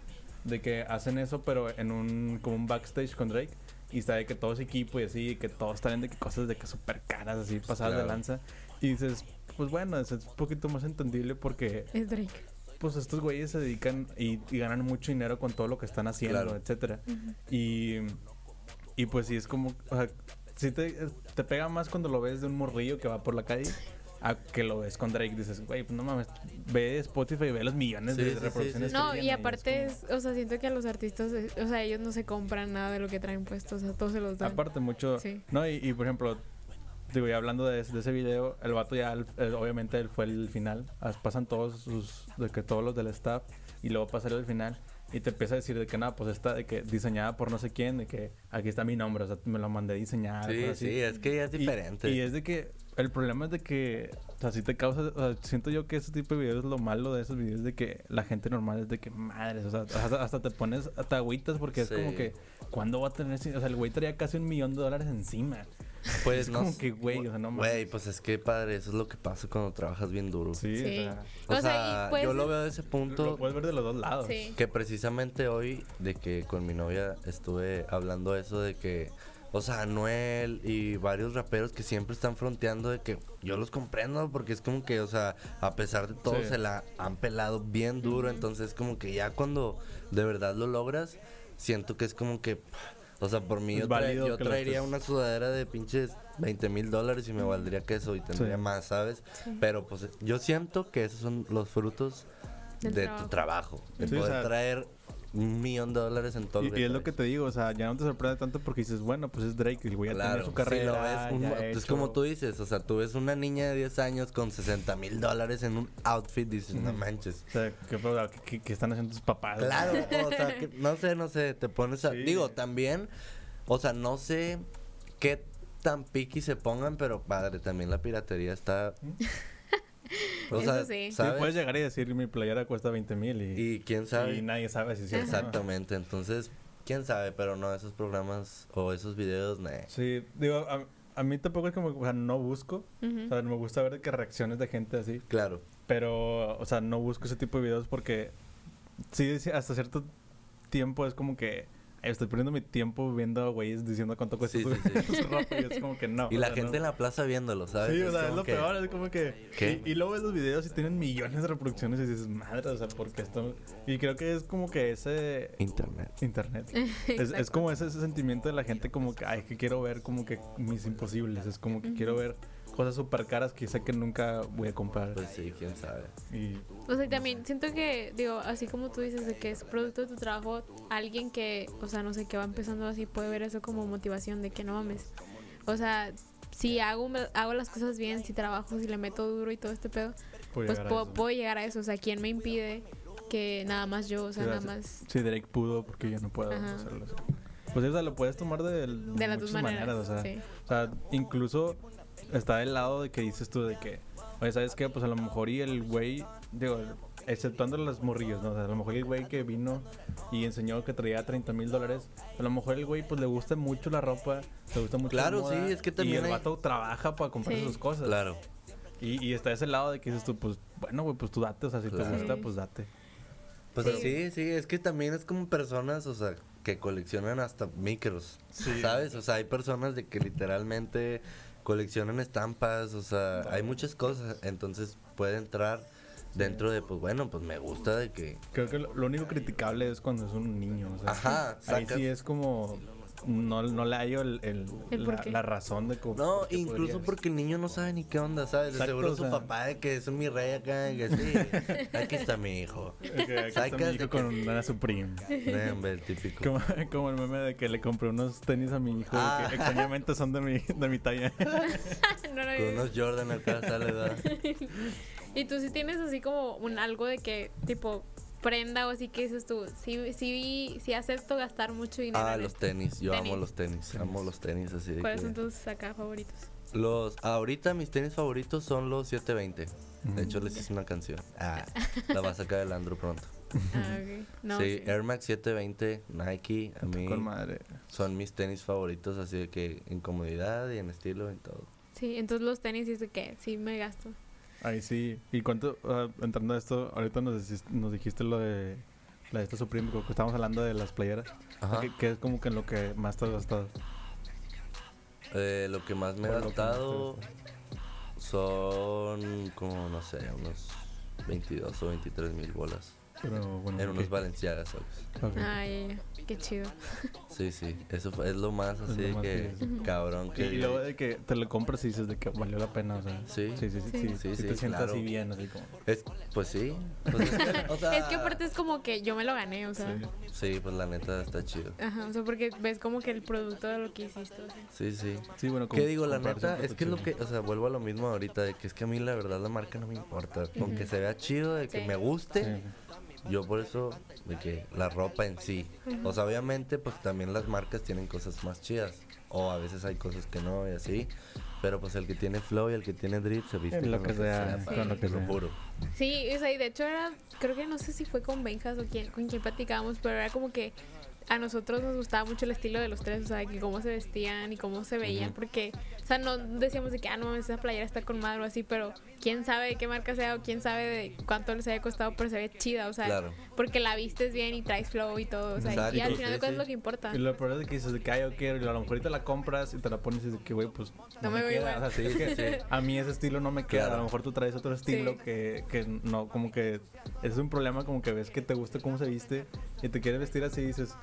De que hacen eso, pero en un, como un backstage con Drake. Y está de que todo es equipo y así, que todos traen de que cosas de que súper caras, así, pasadas de lanza. Y dices, pues bueno, es, un poquito más entendible porque Es Drake. pues estos güeyes se dedican y, y ganan mucho dinero con todo lo que están haciendo, Claro. etcétera. Y, y pues sí es como, o sea, sí te, te pega más cuando lo ves de un morrillo que va por la calle a que lo ves con Drake. Dices, güey, pues no mames, ve Spotify y ve los millones Sí, de sí, sí, reproducciones. sí. que No, tiene, y es aparte como- es, o sea, siento que a los artistas, eh, o sea, ellos no se compran nada de lo que traen puestos, o sea, todos se los dan. Aparte mucho, Sí. no, y, y, por ejemplo, digo, ya hablando de, ese- de ese video, el vato ya, el- el- obviamente él fue el final, As- pasan todos sus, de que todos los del staff, y luego pasa el final, y te empieza a decir de que nada, pues está de que diseñada por no sé quién, de que aquí está mi nombre, o sea, me lo mandé diseñar. Sí, cosas así. sí, es que ya es Y- diferente. Y, es de que el problema es de que, o sea, si te causa, o sea, siento yo que ese tipo de videos, lo malo de esos videos es de que la gente normal es de que madres, o sea, hasta, hasta te pones, te agüitas porque es como que, ¿cuándo va a tener, o sea, el güey traía casi un millón de dólares encima. Pues es no como que, güey, o sea, no. Güey, pues es que, padre, eso es lo que pasa cuando trabajas bien duro. Sí, Sí. o sea, O, sea, puede yo lo veo de ese lo punto puedes ver de los dos lados. Sí. que precisamente hoy, de que con mi novia estuve hablando eso de que, o sea, Anuel y varios raperos que siempre están fronteando de que yo los comprendo porque es como que, o sea, a pesar de todo Sí. se la han pelado bien duro, entonces como que ya cuando de verdad lo logras, siento que es como que, o sea, por mí Es yo, yo traería una sudadera de pinches 20 mil dólares y me valdría queso y tendría Sí. más, ¿sabes? Sí. Pero pues yo siento que esos son los frutos Del de trabajo. tu trabajo. De Sí, o poder sea, traer un millón de dólares en todo Y, que y es lo que te digo, o sea, ya no te sorprende tanto porque dices, bueno, pues es Drake, el güey ya Claro, tiene su si carrera. lo ves, un- ya es hecho. como tú dices, o sea, tú ves una niña de 10 años con 60 mil dólares en un outfit, dices, no manches. O sea, ¿qué? ¿Qué- qué- qué están haciendo tus papás? Claro, o sea, que- no sé, no sé, te pones a... Sí. Digo, también, o sea, no sé qué tan piqui se pongan, pero padre, también la piratería está... O Eso sea, sí. Sí, ¿sabes? puedes llegar y decir mi playera cuesta 20 mil y, Y quién sabe. y nadie sabe si es cierto. Exactamente, entonces, quién sabe, pero no, esos programas o esos videos, nah. Sí, digo, a, a mí tampoco es como, o sea, no busco. O sea, me gusta ver que reacciones de gente así. Claro, Pero, o sea, no busco ese tipo de videos porque sí, sí, hasta cierto tiempo es como que "Ay, estoy perdiendo mi tiempo viendo a güeyes diciendo cuánto cuesta Sí, su, sí, sí. su ropa y es como que no. y o la sea, gente no. en la plaza viéndolo, ¿sabes? Sí, o sea, es lo que- peor, es como que... ¿Qué? Y, y luego ves los videos y tienen millones de reproducciones y dices, madre, o sea, porque esto... Y creo que es como que ese... Internet. Internet. es, como ese, ese sentimiento de la gente como que, ay, que quiero ver como que mis imposibles. Es como que quiero ver cosas súper caras que sé que nunca voy a comprar. Pues sí, quién sabe. Y O sea, y también siento que, digo, así como tú dices de que es producto de tu trabajo, alguien que, o sea, no sé, que va empezando así puede ver eso como motivación de que no mames. O sea, si hago, hago las cosas bien, si trabajo, si le meto duro y todo este pedo, puedo pues llegar puedo, llegar a eso. O sea, ¿quién me impide que nada más yo, o sea, Sí, nada más... Sí, Drake pudo porque yo no puedo Ajá. hacerlo. así. Pues o sea, lo puedes tomar de, De las dos muchas maneras. o sea, sí. o sea, incluso está del lado de que dices tú de que, oye, ¿sabes qué? Pues a lo mejor y el güey, digo, exceptuando los morrillos, ¿no? O sea, a lo mejor el güey que vino y enseñó que traía 30 mil dólares, a lo mejor el güey pues le gusta mucho la ropa, le gusta mucho Claro, la moda, sí, es que también Y el hay- vato trabaja para comprar Sí. sus cosas. Claro. Y, y está ese lado de que dices tú, pues, bueno, güey, pues tú date, o sea, si Claro. te gusta, pues date. Pues Sí. sí, sí, es que también es como personas, o sea, que coleccionan hasta micros, Sí. ¿sabes? O sea, hay personas de que literalmente coleccionan estampas, o sea, hay muchas cosas, entonces puede entrar dentro de, pues bueno, pues me gusta de que... Creo que lo, lo único criticable es cuando es un niño, o sea. Ajá, Ahí sacas- sí es como. No, no le hallo el, el- ¿El la, razón de cómo. No, por qué incluso podría- porque el niño no sabe ni qué onda, ¿sabes? Exacto, seguro o su papá de que es mi rey acá, que sí, aquí está mi hijo. Que aquí está mi hijo con una Supreme. El típico. Como, como el meme de que le compré unos tenis a mi hijo Ah. que extrañamente son de mi, de mi talla. No, no, Con unos Jordan acá sale, ¿verdad? Y tú sí tienes así como un algo de que, tipo, prenda o así que dices tú, sí, sí, sí acepto gastar mucho dinero. Ah, en los esto. tenis, yo amo Tenis. los tenis, amo los tenis así de ¿Cuáles que- son tus acá favoritos? Los, ahorita mis tenis favoritos son los 720. Mm. De hecho, les hice una canción. Ah, la va a sacar el Andro pronto. Ah, ok. No, sí, sí. Air Max 720, Nike, a mí Con madre. son mis tenis favoritos, así de que en comodidad y en estilo y todo. Sí, entonces los tenis dice que sí me gasto. Ahí sí. ¿Y cuánto, entrando a esto, ahorita nos, nos dijiste lo de la de esta Supreme, que estábamos hablando de las playeras, Ajá. que, que es como que en lo que más te has gastado. Eh, lo que más me he gastado son como, no sé, unos 22 o 23 mil bolas. Pero bueno. En unos Valenciagas, ¿sabes? Ay. Qué chido. Sí, sí, eso fue- es lo más así lo de más que, que- cabrón, Y, que... y luego de que te lo compras y dices de que valió la pena, o sea. Sí. Sí, sí, sí. Sí. Sí, Sí, sí, sí, te sientes claro. así bien, así como. Es, pues sí. Pues es que, o sea, Es que aparte es como que yo me lo gané, o sea. Sí. Sí, pues la neta está chido. Ajá, o sea, porque ves como que el producto de lo que hiciste. o sea. Sí, sí. Sí, bueno, ¿Qué digo? La neta, es que es lo que, o sea, vuelvo a lo mismo ahorita, de que es que a mí la verdad la marca no me importa. Con que se vea chido, de que Sí. me guste, Sí. Yo por eso, de que la ropa en sí. O sea, obviamente, pues también las marcas tienen cosas más chidas. O a veces hay cosas que no y así. Pero pues el que tiene flow y el que tiene drip se viste En lo con que sea, con lo que lo sea. juro. Sí, o sea, y de hecho era, creo que no sé si fue con Benjas o quién, con quién platicábamos, pero era como que a nosotros nos gustaba mucho el estilo de los tres, o sea, que cómo se vestían y cómo se veían, porque, o sea, no decíamos de que, ah, no mames, esa playera está con madre o así, pero quién sabe de qué marca sea o quién sabe de cuánto les haya costado, pero se ve chida, o sea, Claro. porque la vistes bien y traes flow y todo, o sea, y Exacto, al final de sí, cuentas sí. es lo que importa. Y lo peor es que dices de que, ay, yo quiero, y a lo mejor ahorita la compras y te la pones y dices que, güey, pues No me veo queda. igual. O sea, sí, es que a mí ese estilo no me queda. Claro. A lo mejor tú traes otro estilo Sí. que, que no, como que es un problema, como que ves que te gusta cómo se viste y te quieres vestir así y dices,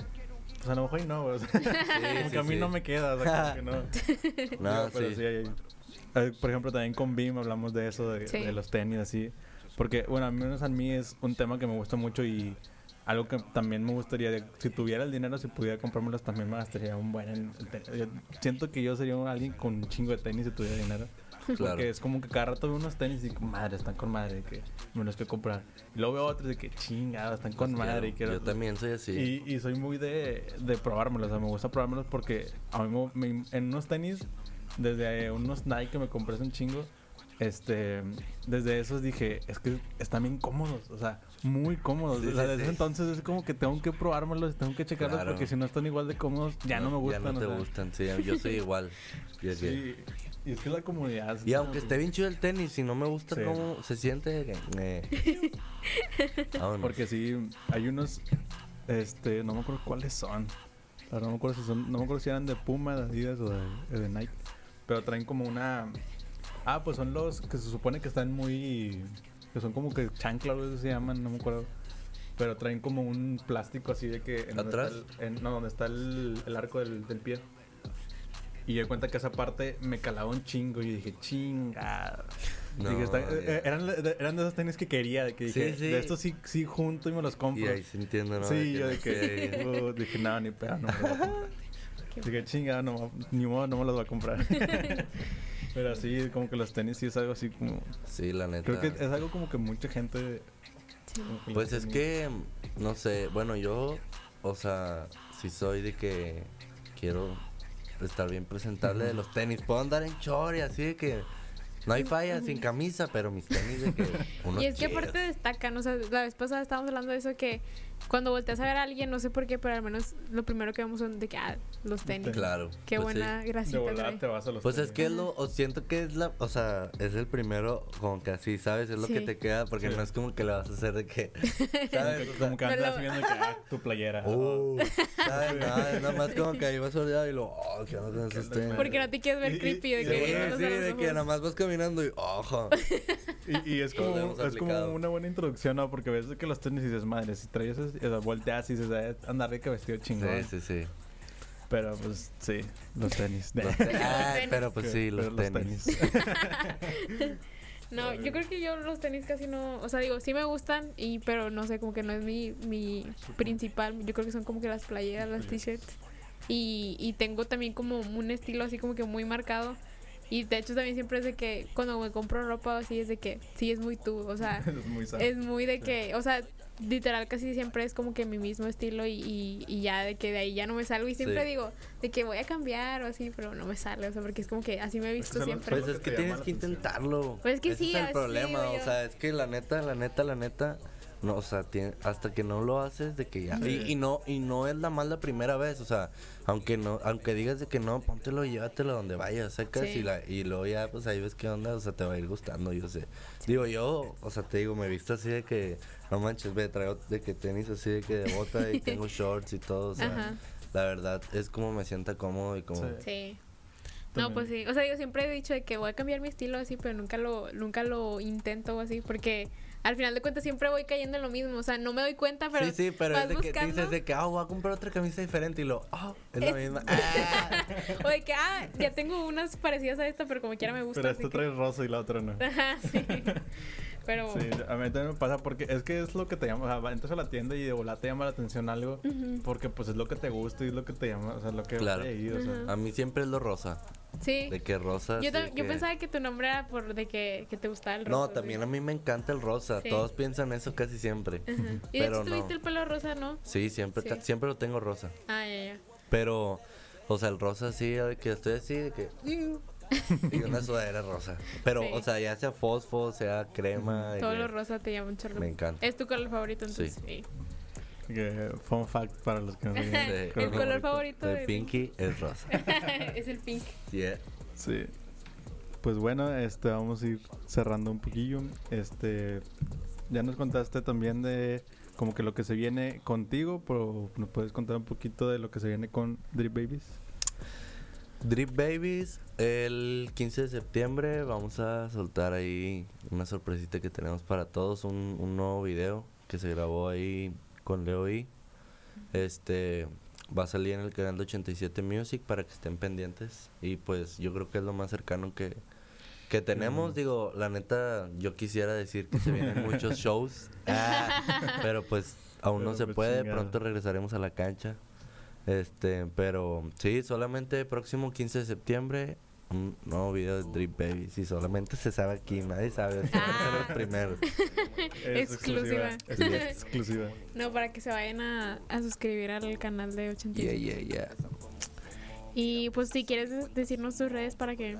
pues a lo mejor y no, güey. O sea, como sí, que a mí sí. no me queda, o sea, como que no. No, Digo, pero sí. sí, hay- hay- por ejemplo, también con Beam hablamos de eso, de, Sí. de los tenis, así. Porque, bueno, al menos a mí es un tema que me gusta mucho y algo que también me gustaría, de- si tuviera el dinero, si pudiera comprármelos, también me gastaría un buen... en- en tenis. Yo siento que yo sería un- alguien con un chingo de tenis si tuviera dinero. Claro. Porque es como que cada rato veo unos tenis y digo, madre, están con madre, que me los quiero comprar. Y luego veo otros de que chingada, están con Los madre. Y quiero. quiero, Yo también soy así. y, y soy muy de, de probármelos, o sea, me gusta probármelos porque a mí me- en unos tenis, desde unos Nike que me compré hace un chingo, este, desde esos dije, es que están bien cómodos, o sea, muy cómodos. Sí, o sea, desde sí. entonces es como que tengo que probármelos, tengo que checarlos Claro. porque si no están igual de cómodos, ya no, me gustan. Ya no o te sea. gustan, sí, yo soy igual. Y que- Sí, y es que la comodidad. Y aunque esté bien chido el tenis, si no me gusta Sí. cómo se siente, eh, vámonos. Porque sí, hay unos, este, no me acuerdo cuáles son. No me acuerdo si son, no me acuerdo si eran de Puma, de Adidas o de, de Nike. Pero traen como una, ah, pues son los que se supone que están muy, que son como que chancla, así se llaman, no me acuerdo. Pero traen como un plástico así de que... En donde ¿Atrás? está el- en- no, donde está el, el arco del, del pie. Y yo di cuenta que esa parte me calaba un chingo y dije, chinga. No, Dije, está- ya. eh, eran, de- eran de esos tenis que quería, de que Sí, dije, sí. de estos sí, sí junto y me los compro. Y ahí se entiende, ¿no? Sí, yo no de que uh, dije, no, ni pedo, no me lo voy a comprar. dije, chinga, no, ni modo, no me los voy a comprar. Pero así, como que los tenis sí es algo así como... Sí, la neta. Creo que es algo como que mucha gente... Sí. que Pues es tenis- que, no sé, bueno, yo, o sea, si soy de que quiero estar bien presentable de los tenis. Puedo andar en short y así de que no hay falla sin camisa, pero mis tenis de que unos Y es que aparte destacan, o sea, la vez pasada estábamos hablando de eso que cuando volteas a ver a alguien, no sé por qué, pero al menos lo primero que vemos son de que, ah, los tenis. Claro. Qué pues sí. buena De grasita volada trae. te vas a los Pues es que es lo, o siento que es la, o sea, es el primero como que así, ¿sabes? Es lo que Sí. te queda, porque Sí. no es como que le vas a hacer de que, ¿sabes? que, O sea, como que andas lo- viendo que, ah, tu playera. Uh, ¿sabes? No, es nada más como que ahí vas olvidado y lo, oh, ¿qué onda con esos tenis? Porque no te quieres ver Y- y- creepy de y Sí, que de no sí, los de que nada más vas caminando y, ojo. Y, y es como, es como una buena introducción, ¿no? Porque ves que los tenis y dices, madre, si traes sea, volteas y dices, "Eh, andar rica vestido chingón. Sí, sí, sí. Pero pues sí, los tenis. Los te- ah, tenis. pero pues sí, los Pero tenis. No, yo creo que yo los tenis casi no, o sea, digo, sí me gustan, y pero no sé, como que no es mi, mi principal, yo creo que son como que las playeras, las t-shirts, y, y tengo también como un estilo así como que muy marcado, y de hecho también siempre es de que cuando me compro ropa o así es de que sí es muy tú, o sea, es muy sano. es muy de Sí. que, o sea, literal casi siempre es como que mi mismo estilo y, y, y ya de que de ahí ya no me salgo y siempre Sí. digo de que voy a cambiar o así, pero no me sale, o sea, porque es como que así me he visto Pues, siempre. Pues es que tienes que intentarlo. Pues es que Ese sí, es el así problema. O sea, es que la neta, la neta, la neta. No, o sea, tiene- hasta que no lo haces de que ya. Sí. Y, y no, y no es la más la primera vez. O sea, aunque no, aunque digas de que no, póntelo y llévatelo donde vayas, secas Sí. y la, y luego ya pues ahí ves qué onda, o sea, te va a ir gustando, yo sé. Digo, yo, o sea, te digo, me he visto así de que, no manches, ve, traigo de que tenis así de que de bota y tengo shorts y todo, o sea, Ajá. la verdad es como me sienta cómodo y como Sí. Sí. No, También. pues sí. O sea, yo siempre he dicho de que voy a cambiar mi estilo así, pero nunca lo, nunca lo intento así, porque al final de cuentas siempre voy cayendo en lo mismo. O sea, no me doy cuenta, pero. sí, sí, pero vas es de que buscando. dices de que, ah, voy a comprar otra camisa diferente y lo, ah, es la misma. Ah. O de que, ah, ya tengo unas parecidas a esta, pero como quiera me gusta. Pero esta que- trae rosa y la otra no. Ajá, sí. Pero. Sí, a mí también me pasa porque es que es lo que te llama, o sea, entras a la tienda y de volada te llama la atención algo, porque pues es lo que te gusta y es lo que te llama, o sea, lo que Claro. ahí, o sea. Ajá. A mí siempre es lo rosa, Sí. de que rosa. Yo, yo que- pensaba que tu nombre era por de que, que te gustaba el rosa. No, sí. también a mí me encanta el rosa, Sí. todos piensan eso casi siempre. Ajá. Y de hecho no. el pelo rosa, ¿no? Sí, siempre, Sí. siempre lo tengo rosa. Ah, ya, ya. Pero, o sea, el rosa de que estoy así, de que... y una sudadera rosa. Pero, Sí. o sea, ya sea fosfo, sea crema. Todo lo rosa te llama un chorro. Me encanta. Es tu color favorito, entonces. Sí. Que, fun fact para los que no saben. De- el color favorito De de Pinky es rosa. es el pink. Yeah. Sí. Pues bueno, este vamos a ir cerrando un poquillo. Este ya nos contaste también de como que lo que se viene contigo, pero nos puedes contar un poquito de lo que se viene con Drip Babies. Drip Babies, el 15 de septiembre vamos a soltar ahí una sorpresita que tenemos para todos, un, un nuevo video que se grabó ahí con Leo I. Este va a salir en el canal de 87 Music para que estén pendientes y pues yo creo que es lo más cercano que, que tenemos. Mm. Digo, la neta, yo quisiera decir que se vienen muchos shows, ah, pero pues aún no se pues puede, pronto regresaremos a la cancha. Este, pero sí, solamente próximo 15 de septiembre un nuevo video de Drip Baby. Sí, solamente se sabe aquí, nadie sabe. Ah. los primeros. Es Exclusiva. Es exclusiva. No, para que se vayan a, a suscribir al canal de 87. Yeah, yeah, yeah. Y pues si quieres de- decirnos tus redes para que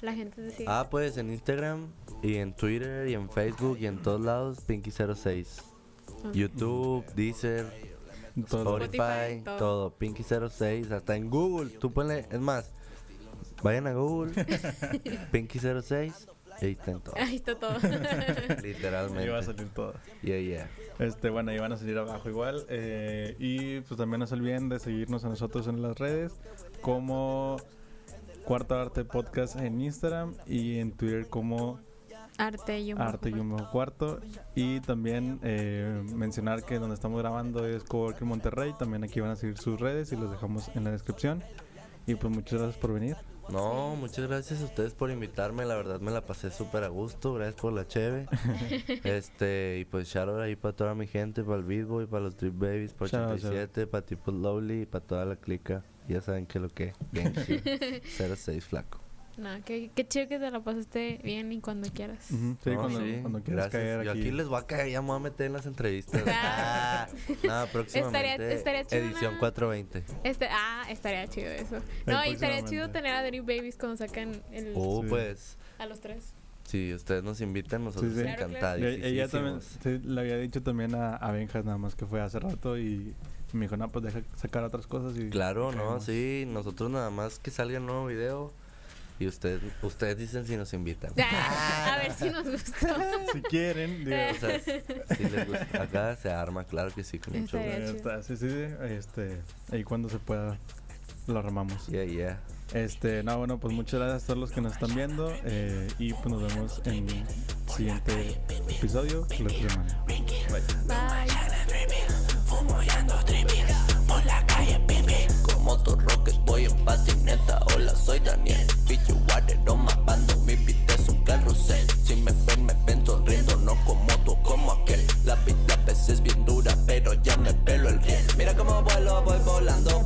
la gente te sigue? Ah, pues en Instagram y en Twitter y en Facebook y en todos lados, Pinky06. Ok. YouTube, Deezer, Todo. Spotify, Spotify, todo. todo. Pinky06, hasta en Google. Tú ponle, es más, vayan a Google, Pinky06, y ahí está en todo. Ahí está todo. Literalmente. Ahí va a salir todo. Yeah, yeah. Este, bueno, ahí van a salir abajo igual. eh, y pues también no se olviden de seguirnos a nosotros en las redes como Cuarto Arte Podcast en Instagram y en Twitter como Arte y un Arte y un Cuarto. Y también eh, mencionar que donde estamos grabando es Coworking Monterrey. También aquí van a seguir sus redes y los dejamos en la descripción. Y pues muchas gracias por venir. No, muchas gracias a ustedes por invitarme. La verdad me la pasé súper a gusto. Gracias por la cheve. este, y pues shout out ahí para toda mi gente, para el Beat Boy, para los Drip Babies, para Shout out, 87, para Tipo Lowly y para toda la clica. Ya saben que lo que. Bien chido. 06 flaco. No, qué, qué chido que te la pasaste bien y cuando quieras. Sí, No, cuando, sí, cuando quieras gracias. caer Yo aquí. aquí les voy a caer, ya me voy a meter en las entrevistas. Ah. ah, nada, próximamente. Estaría- estaría chido edición una- 420. Este, ah, estaría chido eso. No, y estaría chido tener a Drip Babies cuando sacan el, Oh, Sí. pues. a los tres. Si ustedes nos invitan, nosotros Sí, sí. Claro, claro. Ella, también encantadísimos. sí, le había dicho también a, a Benjas nada más que fue hace rato y me dijo, no, pues deja sacar otras cosas y Claro, no, caemos". sí, nosotros nada más que salga el nuevo video y ustedes ustedes dicen si nos invitan. Ah, a ver si nos gustó. Si quieren, digo, O sea, si les gusta. Acá se arma, claro que sí, con mucho gusto. ahí está, sí, sí, sí, este, ahí cuando se pueda lo armamos. Yeah, yeah. Este, no, bueno, pues muchas gracias a todos los que nos están viendo eh, y pues nos vemos en el siguiente episodio otra semana. Bye. Por la calle, pipi. Como dos rockets voy en patineta. Hola, soy Daniel. Mapando mi vida es un carrusel. Si me ven, me ven sonriendo, no como tú, como aquel. La vida a veces es bien dura, pero ya me pelo el riel. Mira cómo vuelo, voy volando.